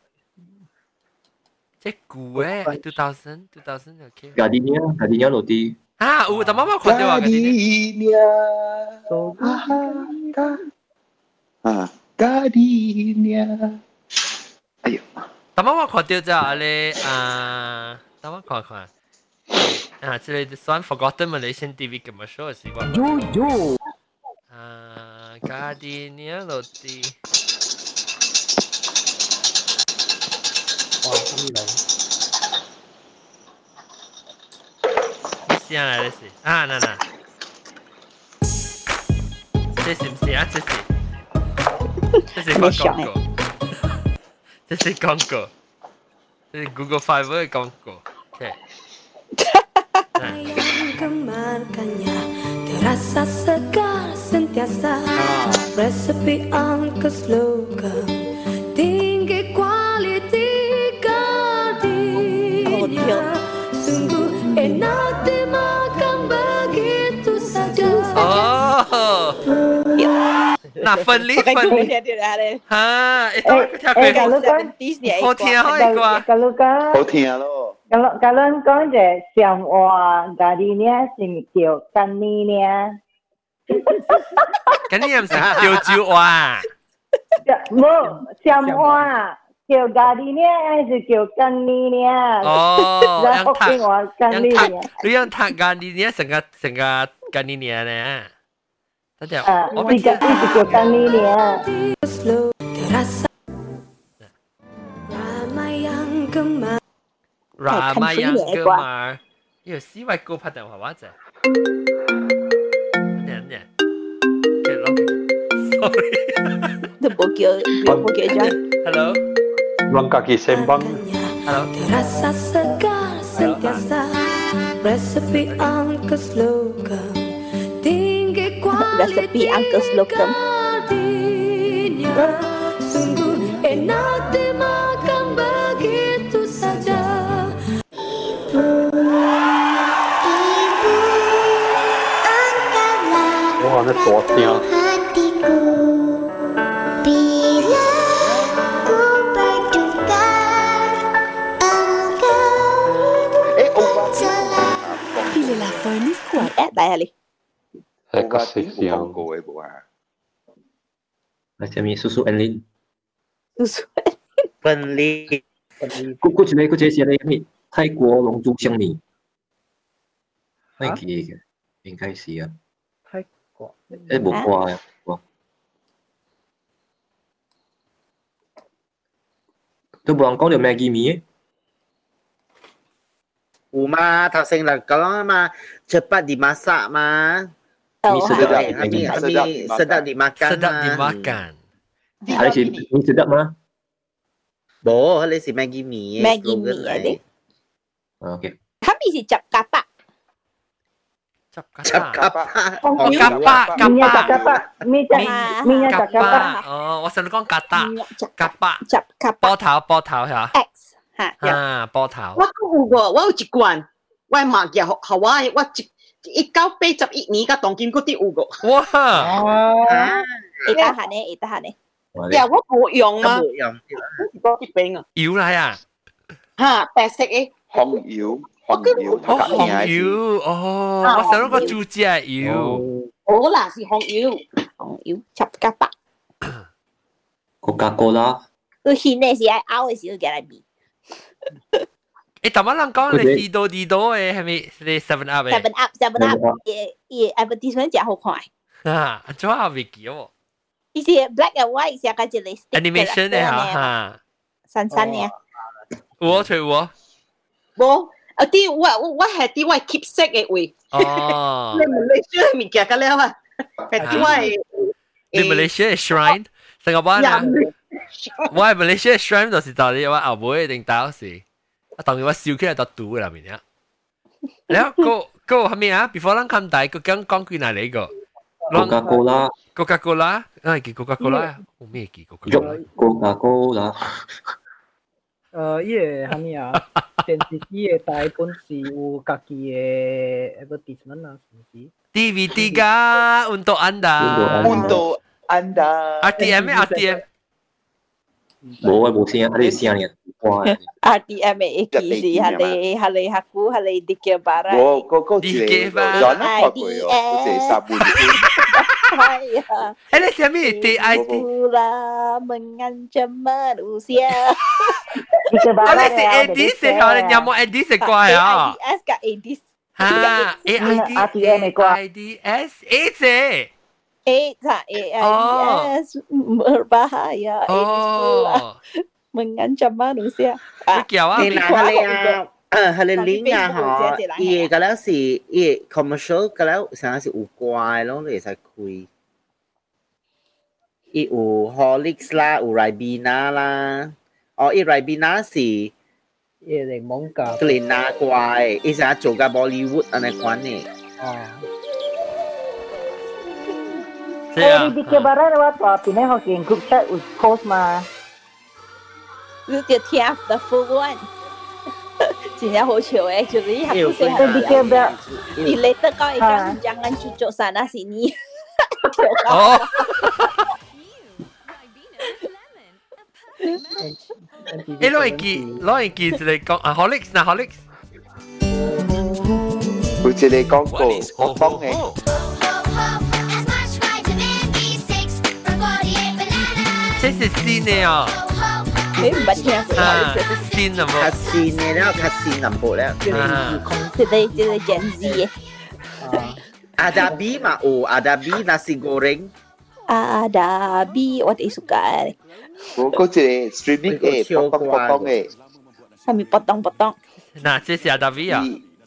Thế cũ ấy, 2000, 2000 ok. Gardenia, Gardenia lộ đi. À, ừ, tao mama khoan đâu Gardenia. Gardenia. À, à, Gardenia. Ayo. Tao mua một khoản tiêu trợ để à, tao mất khoảng khoảng à. À, chơi The Sun Forgotten Malaysian TV commercial ở Sài Gòn. À, Gardenia, Lotti. Wow, đúng rồi. C'est un là, nó sẽ... À, nó là. C'est sexy á, sexy. C'est sexy có con của... 这是刚果，这是 Google Five 的刚果。OK。Terasa segar sentiasa Resepi slogan Nah, phân lý phân lý. Ha, itu theo Eh, cái kalau kan, Hô thiên hỏi qua. kalau kan, 好听咯。 kalau kalau讲就上话咖喱呢是叫干喱呢？咁你又唔食吊蕉啊？冇上话叫咖喱呢，还是叫干喱呢？哦，然后yang tak 福建话干 yang 喱 tak 呢？ lu yang tak ganti ni成个成个ganti ni 呢？得 Tadya. Oh, tiga kali dikotang ini yang gemar. Ramai yang gemar. Yo, si wai go pat dan wa wa zai. Nè nè. Get. Sorry. The bokyo, the bokyo. Hello. Langkaki sembang. Hello. Terasa segar sentiasa. Recipe angkus luka. dah sepi Uncle Slocum. Sungguh enak dimakan begitu saja. Ibu, ibu, angkatlah oh, satu lah kuat, eh, Bye, Ellie. lại có sự kiểu là chấm như susu enlin susu enlin cô cô chị Thái cô Long chị này mi Thái Quốc Long Châu Xiang Mi này kỳ kìa 應該是啊泰國誒冇掛啊都冇人講到 Maggie 咪有嘛頭先嚟講啊嘛出不 di masak 嘛 Oh, sedap, hai. kami Sedap kami sedap dimakan. Sedap mah. dimakan. Hari si mi sedap mah. Bo, hari si Maggie Mi. eh, Maggie slogan Mi lain. ada. Okay. Kami si cap kapak Cap Cap kapak. Oh, Hong kapak, Kong. Minyak kapak. cakap, minyak Ah, minyak Kapak. cakap. Oh, 我想讲格达。Kapak。 cap kapak 波头，波头系嘛？ X 哈啊，波头。我有个，我有一罐，我系墨嘢学我我一 一九八十一年嘅当今嗰啲有个。哇！啊！ Ê ta hả nè, ê ta hả nè 呀，我冇用嘛，冇用。嗰啲饼啊，妖嚟啊！吓白色嘅，红油，红油，哦，红油，哦，啊我想到个猪只油。我嗱是红油，红油 cap kapak Coca-Cola。 Ừ hi nè si ai áo thì si cái này bị 诶，但我谂讲你士多士多嘅系咪你 Seven Up 嘅？ seven up seven up Ê, ê, advertisement 真好快啊，做下未记喎。伊是 black and white 是个一个 stick animation 嘅吓吓。散散嘅我除我。冇啊啲我我我系啲我系 keep 色嘅位，哦你。唔你将物件嘅了啊，系啲我系你 Malaysia 嘅 shrine，新加坡啊？我系 Malaysia 嘅 shrine 就是就你话后尾定打时， 啊，当然我笑起来都堵啦，明呀。然后个个后面啊，before 咱看台，个讲讲句哪里个？Coca Cola。Coca Cola，那系叫 Coca Cola，我咩叫 Coca Cola？Coca Cola。呃，伊个虾米啊？电视机个台本是有家己个 advertisement 啊，是毋是？DVD 噶，untuk anda。untuk anda。RTM 咩？RTM。冇啊，冇声，啊，你声呢？哇！ RTM 嘅机是系你系你客户系你啲嘅 barang 我嗰嗰字嚟，John 学过喎，嗰字十半。系啊。诶，你系咩 DID？ Pula mengancam manusia. Jika 我 barang 你是 Edis 系嘛？你有冇 Edis 系怪啊？ AIDS กับ AIDS 吓，AID RTM 系啩 AIDS AIDS AIDS 啊 AIDS berbahaya AIDS pula 哦， mengancam manusia. 咩叫啊？你嗱系你啊，诶系你拎啊嗬，伊个咧是伊 commercial 个咧，成日是有怪咯，你会使开。伊有 Horlicks 啦，有 Ribena 啦，哦，伊 Ribena 是伊柠檬咖。 Glena 怪，伊成日做个 Bollywood 安尼款呢。哦。Eh, di Dikir Barat lewat apa? Pindah hokin group chat with post mà. 你就听 the full one，真系好笑诶，就是一有系Eh, Dikir Barat. Di later kau ikan jangan cucuk sana sini. 哦，诶，攞嚟记，攞嚟记住你讲啊，Horlicks 嗱 Horlicks，好似你讲过，我帮你。 这是鲜嘅啊， 你唔系听啊，鲜啊较冇，鲜嘅咧，较鲜淡薄咧。啊，即系即系 Gen Z 嘅。 Adabi mah oh, adabi nasi goreng. Ada bi what is suka. 我嗰只 streaming 诶，potong potong 诶， Kami potong-potong. 嗱，这是阿达 V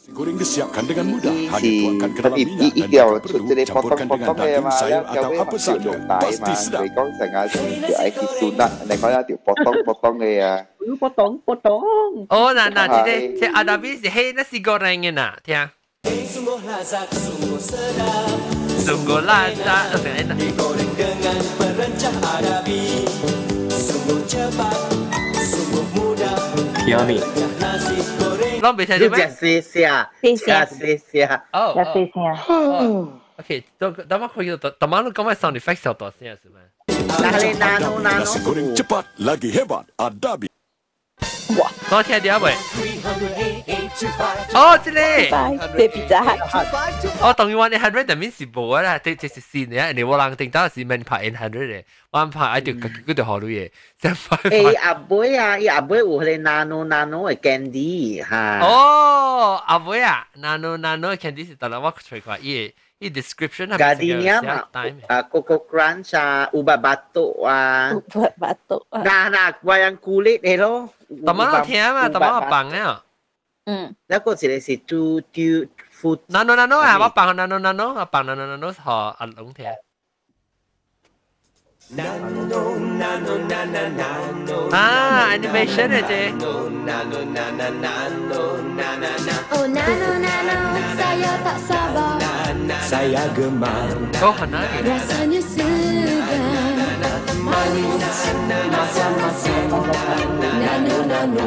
Nasi goreng disiapkan dengan mudah. Hanya tuangkan ke dalam minyak dan jika perlu campurkan dengan daging, sayur atau apa saja. Pasti sedap. Kau sangat sih. Ya, ikut sunat. Nek kau nanti potong-potong ya. Potong, potong. Oh, nah, nah. Jadi, saya ada habis. Hei, nasi gorengnya, nak. Tiang. Sungguh lazat, sungguh sedap. Sungguh lazat. Nasi dengan perencah Arabi. Sungguh cepat, sungguh mudah. Yummy. Nasi goreng. 咱别听你见没？食西下，西食下西下。哦要细声。哦，OK，等等我可以等等马路讲咩 sound effect 小大声是吗？ Dahil nano nano. Nasi goreng cepat lagi hebat. Adabi. 我听到未？ 哦，这里。拜，这比较好。我当然话你 hundred 但面是冇啦，即即是线嘅，你冇人定到是问拍 in hundred 嘅，我拍一条嗰条河路嘢，即系诶阿妹啊，伊阿妹有迄个 nano nano 嘅 candy 吓。哦，阿妹啊，nano nano candy 是得啦，我随佢伊伊 description 系 Gardenia 嘛，啊 Coco Crunch 啊，ubat batuk 啊 ，ubat batuk 啊。 Nah nah wayang kulit 诶咯。特晚我听啊，特晚 嗯，那个一个是猪猪富。那那那那啊，我帮那那那那啊，帮那那那那好阿龙听。啊，animation 嚟啫。Oh nano nano saya tak sabar. Saya gemar. Kau kenal? Rasanya sudah. Manis Masam-masam Nano nano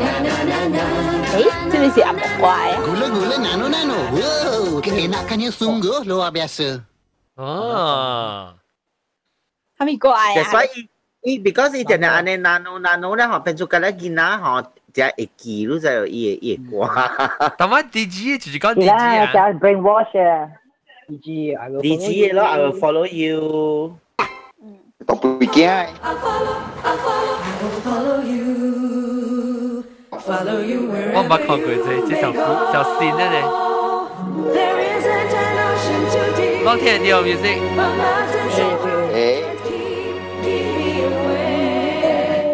Nano nano 诶，这里是阿伯怪啊。 Gula-gula nano-nano. Wow, keenakannya sungguh luar biasa. 哦，他们怪啊。 That's why 伊 because 伊定定安尼 nano nano 咧，吼，变做个咧囡仔吼，只会记录在伊伊嘅歌。但我 DG 就是讲而 DG 家啊。就 brainwash 啊。 DG I will DG 嘅咯，I will follow you。 当背镜。 Follow you Follow you 我冇看过这这首歌，就线咧你。 There isn't an ocean too deep 我听到 music。 But mountains so high 诶。 Keep me away I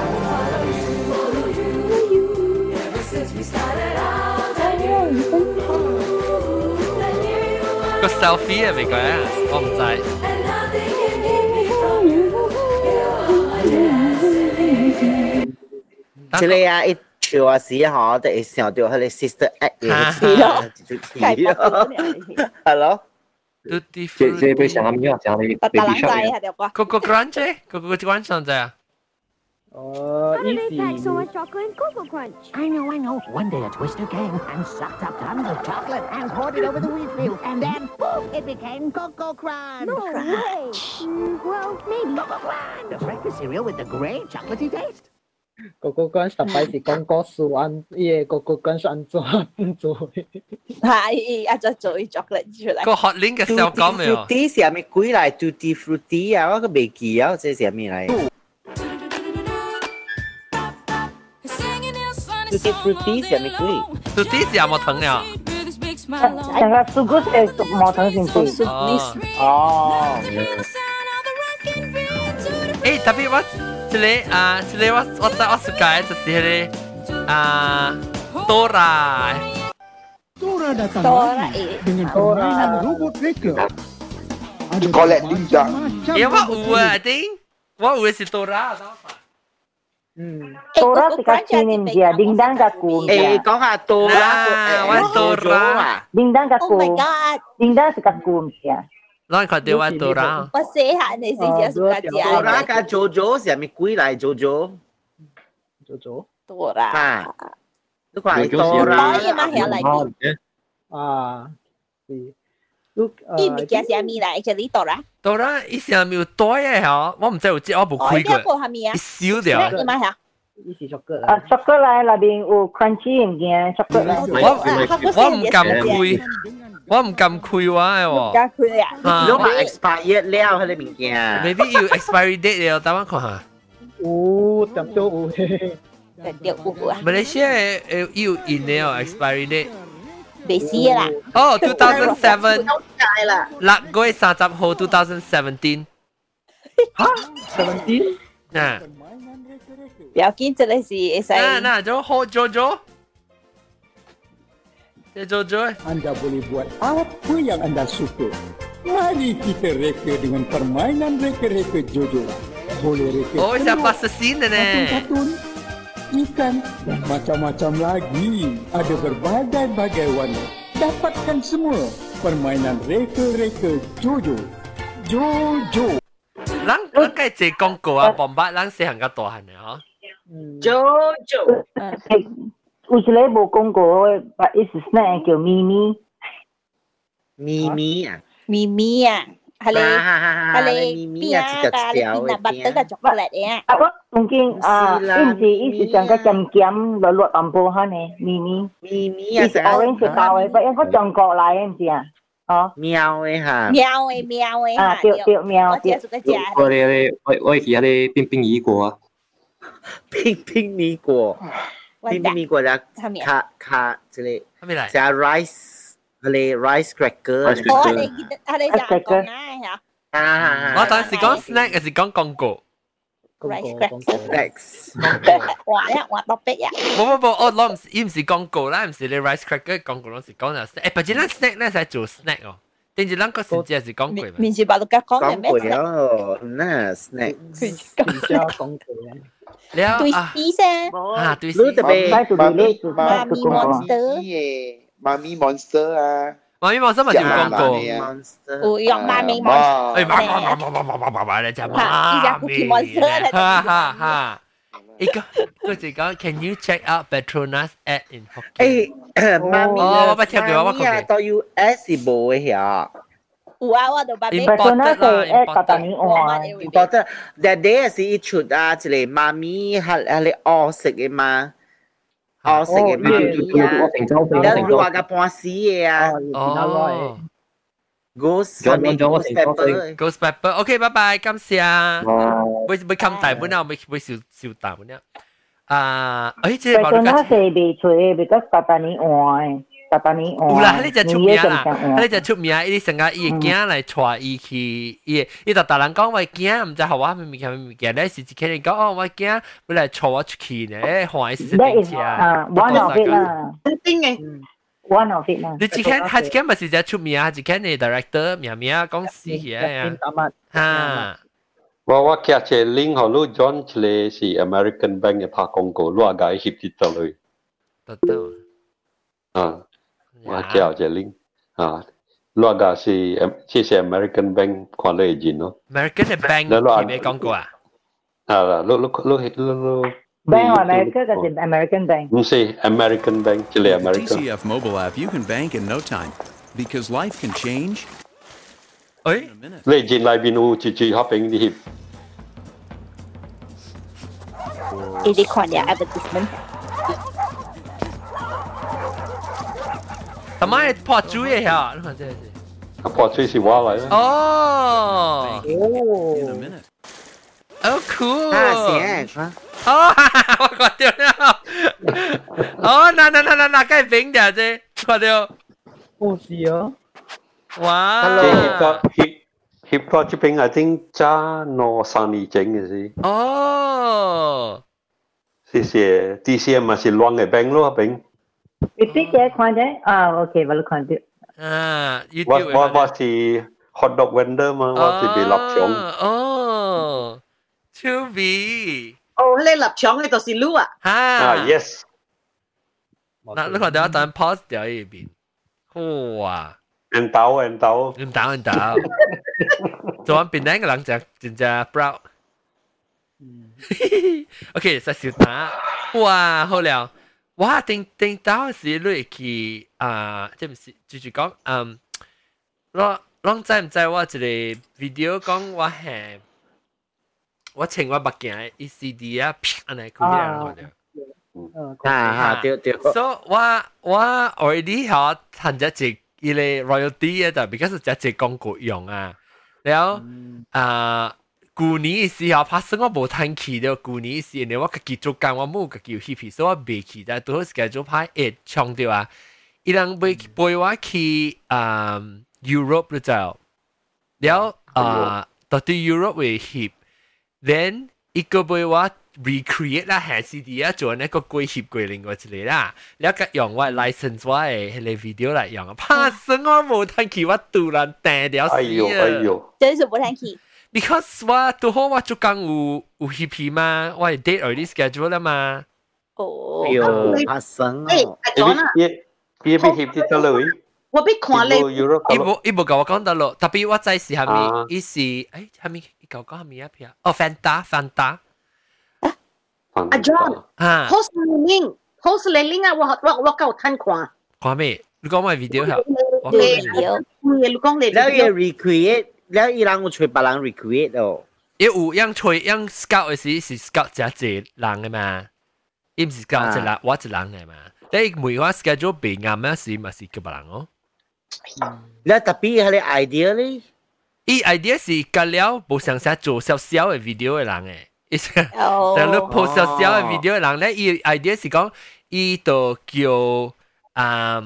will follow you Follow you Ever since we started out I knew you I knew you were 个 selfie 系咪讲啊？我唔知。 即系啊，一唱嘅时候，就会想到佢哋 sister act 嘅是咯词，系咯。 Tutti 这这杯想阿米啊，讲的白 baby 大人 shark 仔嘅。系条瓜。 Coco Crunch 嗰个 Crunch 上仔啊？哦， How do they pack so much chocolate in Cocoa Crunch? I know, I know. One day a twister came and sucked up tons of chocolate and poured it over the wheat field. And then, boom, it became Cocoa Crunch. No way. Mm, well, maybe. Cocoa Crunch, the breakfast cereal with the great chocolatey taste. Coco Crunch 特别是讲歌数按伊个 Coco Crunch 按做按做。系啊，再做啲 chocolate 出嚟。个 hot link 嘅 sell 讲未啊？ Tutti 是系咪鬼嚟？Tutti Frutti 啊，我个未记啊，这是系咩嚟？Tutti Frutti 是系咪鬼？ Tutti 是有冇疼了？成个 so good 诶毛藤先至。哦。哦。诶，特别我 sile ah uh, sile was otak was suka eh ah uh, tora tora datang tora eh? dengan tora robot breaker ada collect ninja ya wa u i think wa u si tora tau apa Hmm. Eh, tora si kasih nindi dingdang gak. Eh, kau nggak tora? Eh, wan tora. Ah. Dingdang gak ku. Oh my god. Dingdang si kasih. 咱看到我 Dora。我写下你先至暑假节 Dora 加 JoJo 是系咪鬼嚟？JoJo 做做。 Dora。啊，你看系当 Dora 然嘛，系嚟啲。啊，是。Look，伊物件是咩嚟？就呢 Dora。 Dora 以前咪有袋嘅嗬，我唔知有知我冇哦，呢开过。个系咩啊？少了。你嘛系？伊是 chocolate 啊，chocolate 内边有 crunchy 物件，chocolate 我我唔敢开， 我唔敢开话嘅喎。加佢啊！啊如果系 expired 了，佢哋物件。 maybe 要 expiry date 了，等我看下。有点都有嘅。掉有啊！ Malaysia 诶要 in 了 expiry date。未试啦。哦，two thousand seven 都解啦。六月三十号，two thousand seventeen。吓？seventeen？啊。不要紧，这里是会使。那那就好咗咗。 Ya Jojo eh? Anda boleh buat apa yang anda suka. Mari kita reka dengan permainan reka-reka Jojo. Boleh reka Oh siapa sesin ni? Katun-katun Ikan Dan macam-macam lagi. Ada berbagai-bagai warna. Dapatkan semua Permainan reka-reka Jojo. Jojo. Lang kai cekong kau ah. go bomba lang se hang ga ha. Ah. Jojo. Eh, 有一个无讲过诶，把意思是哪叫咪咪？咪咪啊！咪咪啊！哈嘞，哈嘞，咪啊！一条一条诶，边啊，白得个巧克力啊！啊，我曾经啊，伊毋是伊是上个尖尖落落暗波哈呢，咪咪。咪咪啊！是 orange 包诶，不，因我中国来诶，毋是啊？哦，喵诶哈，喵诶喵诶啊，对对喵对。我咧咧，我我去遐咧冰冰鱼果，冰冰米果。冰冰米果就卡卡即系咩嚟？就 rice，佢哋 rice cracker 啊我系你系你就讲啊，啊，我当时讲 snack 还是讲广告？ rice cracker， Rex，话一话多逼啊！冇冇冇，我攞唔是，伊唔是广告啦，唔是你 rice cracker 广告，攞是讲就 snack。诶，不过咱 snack 咧系做 snack 哦， 定住咱个时节系讲过嘛。面试白鹿角讲嘅咩讲过咯，嗱 snack，而家讲过咧。了对啊，啲啫，啊对你特别妈咪 monster，嘅妈咪 monster 啊，妈咪望新闻做广告。会用妈咪哇 monster，哎，妈妈妈妈妈妈妈妈你就吓，呢只妈 Cookie Monster 嚟哈哈哈。 一个佢就讲，Can you check out Petronas ad in Hokkien？诶，妈咪哦我捌听过我妈咪啊，讲到 US 是冇嘅呀。有啊，我就把你 Imported 啦诶，特等我。觉得 that day 是一出啊，一个妈咪系系你饿食嘅嘛，饿食嘅妈咪啊，然后话个半死嘅啊哦 ，Ghost 咗系咪咗我 Ghost 成咗 Pepper？ ，Ghost Pepper，OK，拜拜，感谢啊。哇！会会冚大本啊，会会笑笑大本啊。啊，诶，即系但系话你那是未出嘅，because 特等你换，特等你换。有啦，迄只出名啦，迄迄只出名，伊成个伊会囝来带伊去，伊伊就逐人讲我囝，毋知互我咩物件咩物件，咧是一个人讲哦，我囝要来带我出去呢，欢喜是 That 顶 is 车。啊，one of it 啦真嘅， one of it lah. Dia jikan, dia jikan masih dia cuma ya, jikan ni director, mia? Mia kong si ya. Ha. ว่าว่าแค่เชลิงเขาลู่จอนเลสี American Bank เนี่ยพากงโกลู่อากาศหิบติดต่อเลยตัดตัวอ่าว่าแค่เชลิงอ่าลู่อากาศสีที่สี American Bank ความเลยจีนเนาะ American e Bank ที่ไม่กงโกอ่ะอ่าลู่ลู่ลู่ลู่ Bank of America, kasi American Bank. You say American Bank, Chile America. TCF mobile app, you can bank in no time because life can change. Oy? Lê trên live binu to chỉ hopping đi hip. Is it called their advertisement? ทำไมพอจุ้ยเหรอพอจุ้ยสิว่าอะไรนะ Oh. In a minute. Oh, cool. Ah, sim, é. Oh, 我覺得呢，哦，嗱嗱嗱嗱嗱，梗係炳嘅啫，覺得。故事哦。哇。Hello。Hip hip hop 這邊，I think 揸攞三年整嘅事。哦。謝謝，D C M 咪是亂嘅餅咯，餅。Repeat 嘅看啫，啊，OK，我嚟看啲。啊，我我我是 hot dog vendor 嘛，我是被立場。哦。超 B 哦，你立场嘅就是撸啊，哈啊，yes。嗱，你看到一段 pause 掉喺入边，哇！人斗人斗，唔打唔打，做完边两个人就真正 proud。OK，实小打，哇，好了，哇，定定到时你去啊，即唔是，就是讲，嗯，我我知唔知我一个 video 讲我系 我穿我目鏡，伊 CD 啊，安尼佢樣嘅。啊，對對。所以我我 already 嚇趁只隻伊個 royalty 嘅，但 because 只隻廣告用啊，然後啊，舊年時候發生我無趁去到舊年時，然後我家己做工，我冇家己有 hip，所以我未去，但都好 schedule 派 eight 唱掉啊。伊人陪陪我去啊 Europe 嗰度，然後啊，到啲 Europe 會 hip。then 伊個俾我 recreate 啦，下 CD 啊，做那個鬼翕鬼另外一個啦，了個用我 license 我誒迄個 video 來用，拍算我無聽去，我突然停掉死啊！哎呦哎呦，真是無聽去。Because 我拄好我就講有有 hip 嘛，我係 date already schedule 啦嘛。哦，哎呦，拍算啊！誒，阿莊啊，別別別 hip 啲得啦喂。我被看咧，伊无伊无甲我讲到咯，特别我知是虾米，伊是诶虾米，伊甲我讲虾米一片，哦，Fanta Fanta，阿 John 啊，Post Learning Post Learning 啊，我我我甲有看看，看咩？你讲咩 video 吓？我讲 video，你讲你，然后也 recreate，然后伊让我吹别人 recreate 哦，伊有样吹样 scout 的时是 scout 只只人嘅嘛，伊唔是 scout 只人，我只人嘅嘛，你每个 schedule 变啱咩事，咪是叫别人哦。啦，特別係你 idea 咧，伊 idea 是隔了無上下做少少嘅 video 嘅人嘅，一成成日 post 少少嘅 video 嘅人咧，伊 idea 是講伊就叫啊，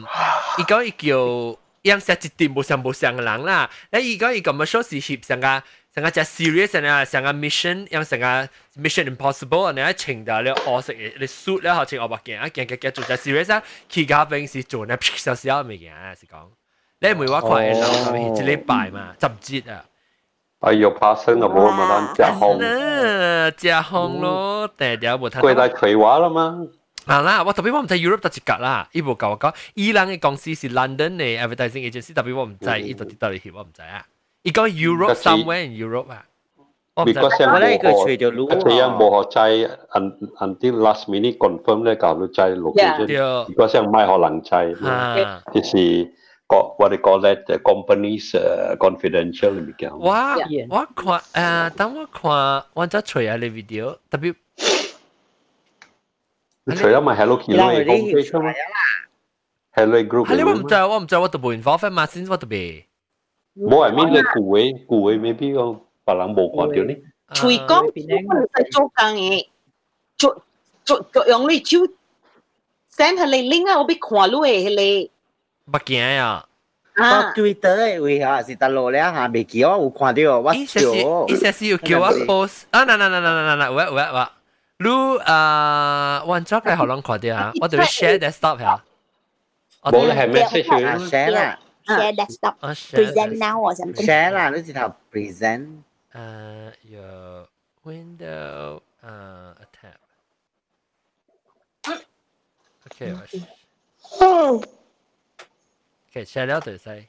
伊講伊叫樣寫一點無上無上嘅人啦，咧伊講伊咁嘅 show 是翕成個成個隻 serious 啊，成個 mission 樣成個 mission impossible 啊，你一程就你惡食嘅，你 suit 咧學程惡白鏡啊，鏡鏡鏡做隻 serious 啊，其他平時做咧少少嘅嘢啊，是講。你每话看嘅人系一礼拜嘛，十节啊。哎呦，拍生啊，冇嘛咱食红，啊，食红咯，定定冇睇。过嚟葵话啦嘛。啊啦，我特别我唔知 Europe 得一格啦，伊无教我讲，伊朗嘅公司是 London 嘅 advertising agency，特别我唔知，伊到底到底系我唔知啊。伊讲 Europe 但是 somewhere in Europe 啊，我唔知。 because yang boho, kasi yang boho cai un- until last minute confirm 咧，搞到cai location. Yeah. Because yang ไม่可能 cai. 啊即是 co- what they call that the company's uh, confidential 物件。我我看诶，等我看我再吹下你 video，特别你除咗咪 Hello Kitty 嘅 homepage 嘛？Hello Group 系你我唔知，我唔知，我都冇 involve 嘛，先我特别。冇系面嘅古嘅古嘅，maybe 个别人冇看到呢。随讲我唔使做工嘅，做做做用你手 send 系你 link 啊，我俾看到嘅系 你不惊啊！个 Twitter 嘅位啊，是大陆咧吓，未记我有看到，我伊些是伊些是要叫我 post 啊，嗱嗱嗱嗱嗱嗱，喂喂喂，你啊，我作嘅可能看到啊，我哋 share desktop 吓。冇咧系 message 啊 share 啦 share desktop 啊 share present now or something share 啦，你直头 present。诶有 window 诶 a tab。OK，我 OK share 了对势，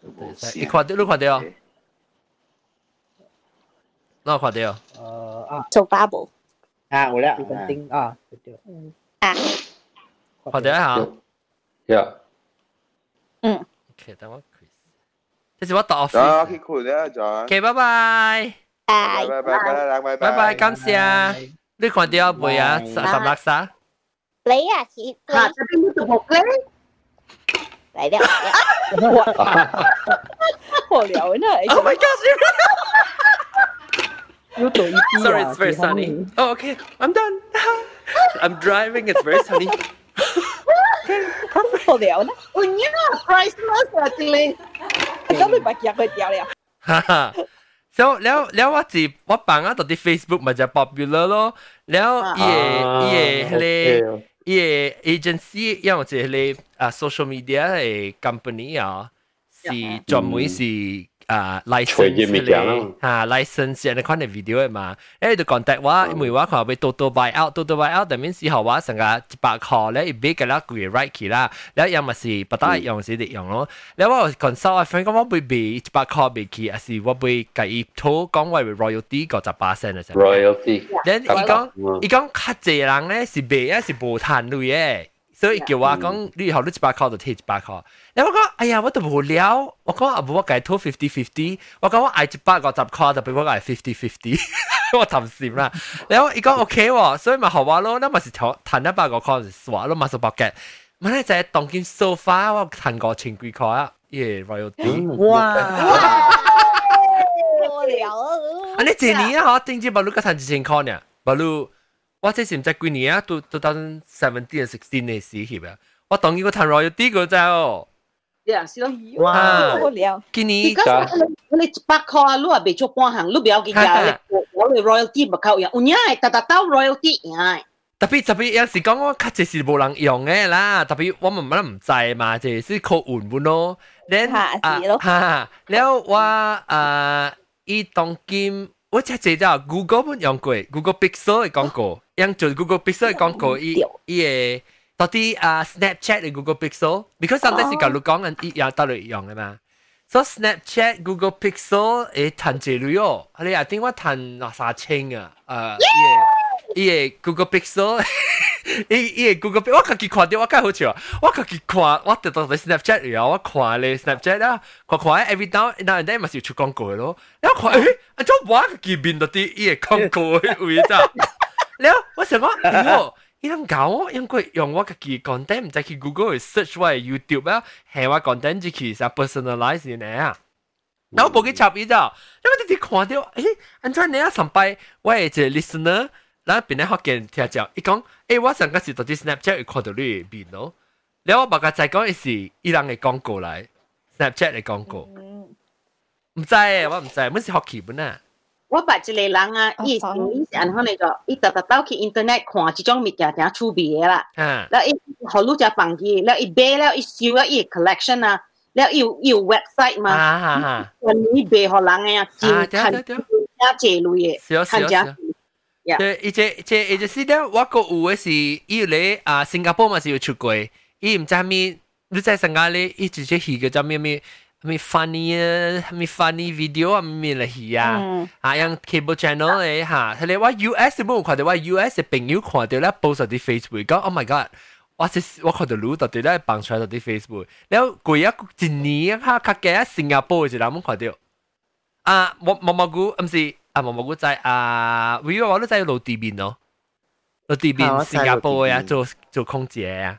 对势，你看到你看到？我看到。呃啊，做 bubble 啊，有啦，肯定啊，对对，啊，看到下。 Yeah。嗯。 OK，等我 Chris。这是我到 office。啊，OK，cool 啦，John。 OK，拜拜。拜拜拜拜拜拜拜，感谢。你看到未啊？十十六沙。你啊，似吓，这边呢度 木咧，嚟了，好聊呢。 Oh my gosh！又抖一 Sorry, it's very sunny. Oh, okay, I'm done. I'm driving. It's very sunny. 好聊呢。我呀，Christmas 啊，这里。咁你咪夹佢掉了。哈哈。so แล้วแล้วว่าจีว่าปังอ่ะตอนที่ Facebook มันจะ popular 咯แล้วอีเออีเอเฮเลอี 伊个 agency，因为即系你啊 uh, social media 嘅 company ah. 啊，是专门是。啊 license 嚟啊 license 你看啲 video 嘛，誒就 contact 我，因為我可會多多 buy out，多多 buy out，但係時候我成個一百塊咧，一俾嘅啦，佢 right 起啦，然後又咪是不得用時啲用咯，然後我 consult 我 friend 講我會俾一百塊俾佢，還是我會計伊討講我會 royalty 個十 percent 嘅啫。royalty，然後伊講伊講較濟人咧是俾啊是無賺錢嘅。所以叫我讲，你以后你一百块就贴一百块。然后我讲，哎呀，我都无聊。我讲啊，无我计拖 fifty fifty。我讲我嗌一百个十块，就俾我嗌 fifty fifty。我贪心啦。然后伊讲 OK 喎，所以咪学我咯。那咪是谈谈一百个块就算咯，咪数百嘅。咪咧就系当件 sofa 我谈过千几块啊，耶 royalty。哇！好聊啊！啊，你一年啊，嗬，顶住冇你个谈一千块呢？冇你。 我即係唔知幾年啊，到到 thousand seventeen and sixteen 嘅時期啊，我當呢個談 royalty 嗰陣哦。你啊，是咯，哇，好了。今年，你你八塊啊，你啊未做半行，你不要計較，我哋 royalty 唔夠用，唔呀，特特到 royalty 呀。特別特別有時講我確實是冇人用嘅啦，特別我唔乜唔制嘛，就係靠運運咯。你嚇，係咯。嚇，然後我啊，依當今。我只只就 Google 本用过，Google Pixel 嘅广告，用做 Google Pixel 嘅广告，伊伊嘅到底啊 Snapchat 嘅 Google Pixel，because sometimes 是教你讲紧伊有得嚟用嘅嘛。So Snapchat、Google Pixel 诶赚几镭哦，你啊点我赚廿三千啊？诶，伊个 Google Pixel， 伊伊個 Google，我家己看到我介好笑，我家己看，我直到喺 Snapchat 裡我看咧 Snapchat 啊，看看 every now now and then 咪是出廣告嘅咯，然後看誒，啊做我家己面到啲伊個廣告嘅位咋，然後我想講，喲。伊通搞我，因為用我家己 content，唔使去 Google 去 search 我 YouTube 啊，係我 content 只其實 personalize 嘅啊。然後冇去插伊咋，因為你哋看到，誒，安怎你啊上擺，我係一個 listener，咱边咧福建听讲，伊讲，诶、欸，我上个是到啲 Snapchat 会看到你面咯。了我白个再讲，伊是伊人嘅广告嚟，Snapchat 嘅广告。唔知诶，我唔知，乜是福建本啊？我白一个人啊，伊是伊是安可那个，伊特特到去 Internet 看即种物件，真趣味嘅啦。嗯。了伊好路只放去，了伊买了伊收了伊 collection 啊，了伊有伊有 website 嘛，啊啊啊！你卖互人诶啊，真很真正类诶，很正。真。对，伊只只伊只是咧，我个有嘅是伊咧啊，新加坡嘛是有出过，伊唔知咩，你在上加咧，伊直接去个叫咩咩。咪 funny 啊，咪 funny video 啊，咪嚟戏啊，啊，用 cable channel 咧吓，佢哋话 US 冇看到，话 US 嘅朋友看到咧，post 喺啲 Facebook 讲，Oh my god！我是我看到录到啲咧，放出嚟到啲 Facebook，然后过一一年吓，较嘅新加坡嘅时候，冇看到。啊，毛毛毛菇唔是 啊，毛毛菇在啊，我以为我都在路地边咯，路地边新加坡呀，做做空姐呀，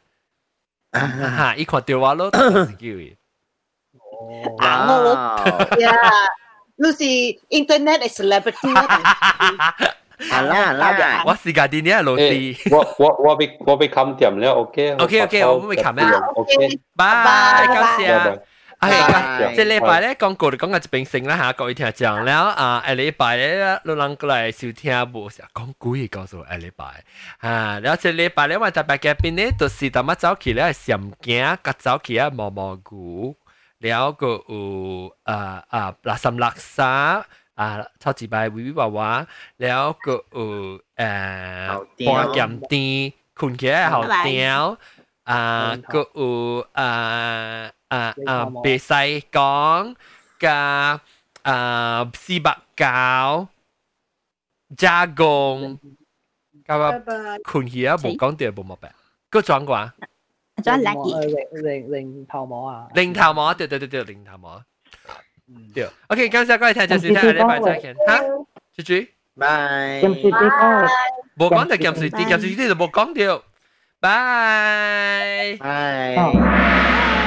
吓，一看到我咯，自己。啊，我，yeah，你是 internet 嘅 celebrity 系啦系啦，我时间点呢系老啲。我我我被我被冚掂了，OK。 OK OK，我被冚咩？OK，拜，感谢。 係，即係禮拜咧廣告就講到一邊先啦嚇，各位聽眾。然後啊，下禮拜咧，有人過來收聽無？講古語告訴我下禮拜。啊，然後這禮拜咧，我特別嘉賓咧，就是淡仔早起咧，上鏡甲早起啊，毛毛菇，然後個有啊啊垃圾垃圾啊，超級白微微娃娃，然後個有誒半鹹甜，困起來好屌啊，個有啊。啊啊，別使講嘅啊四百九加工，咁啊，困起啊，冇講掉冇乜病，個裝啩？裝叻啲，零零頭毛啊，零頭毛，對對對對，零頭毛，對。OK，今朝過嚟聽就先聽下呢排再見，嚇，豬豬，拜。冇講就鹹水啲，鹹水啲就冇講掉，拜拜。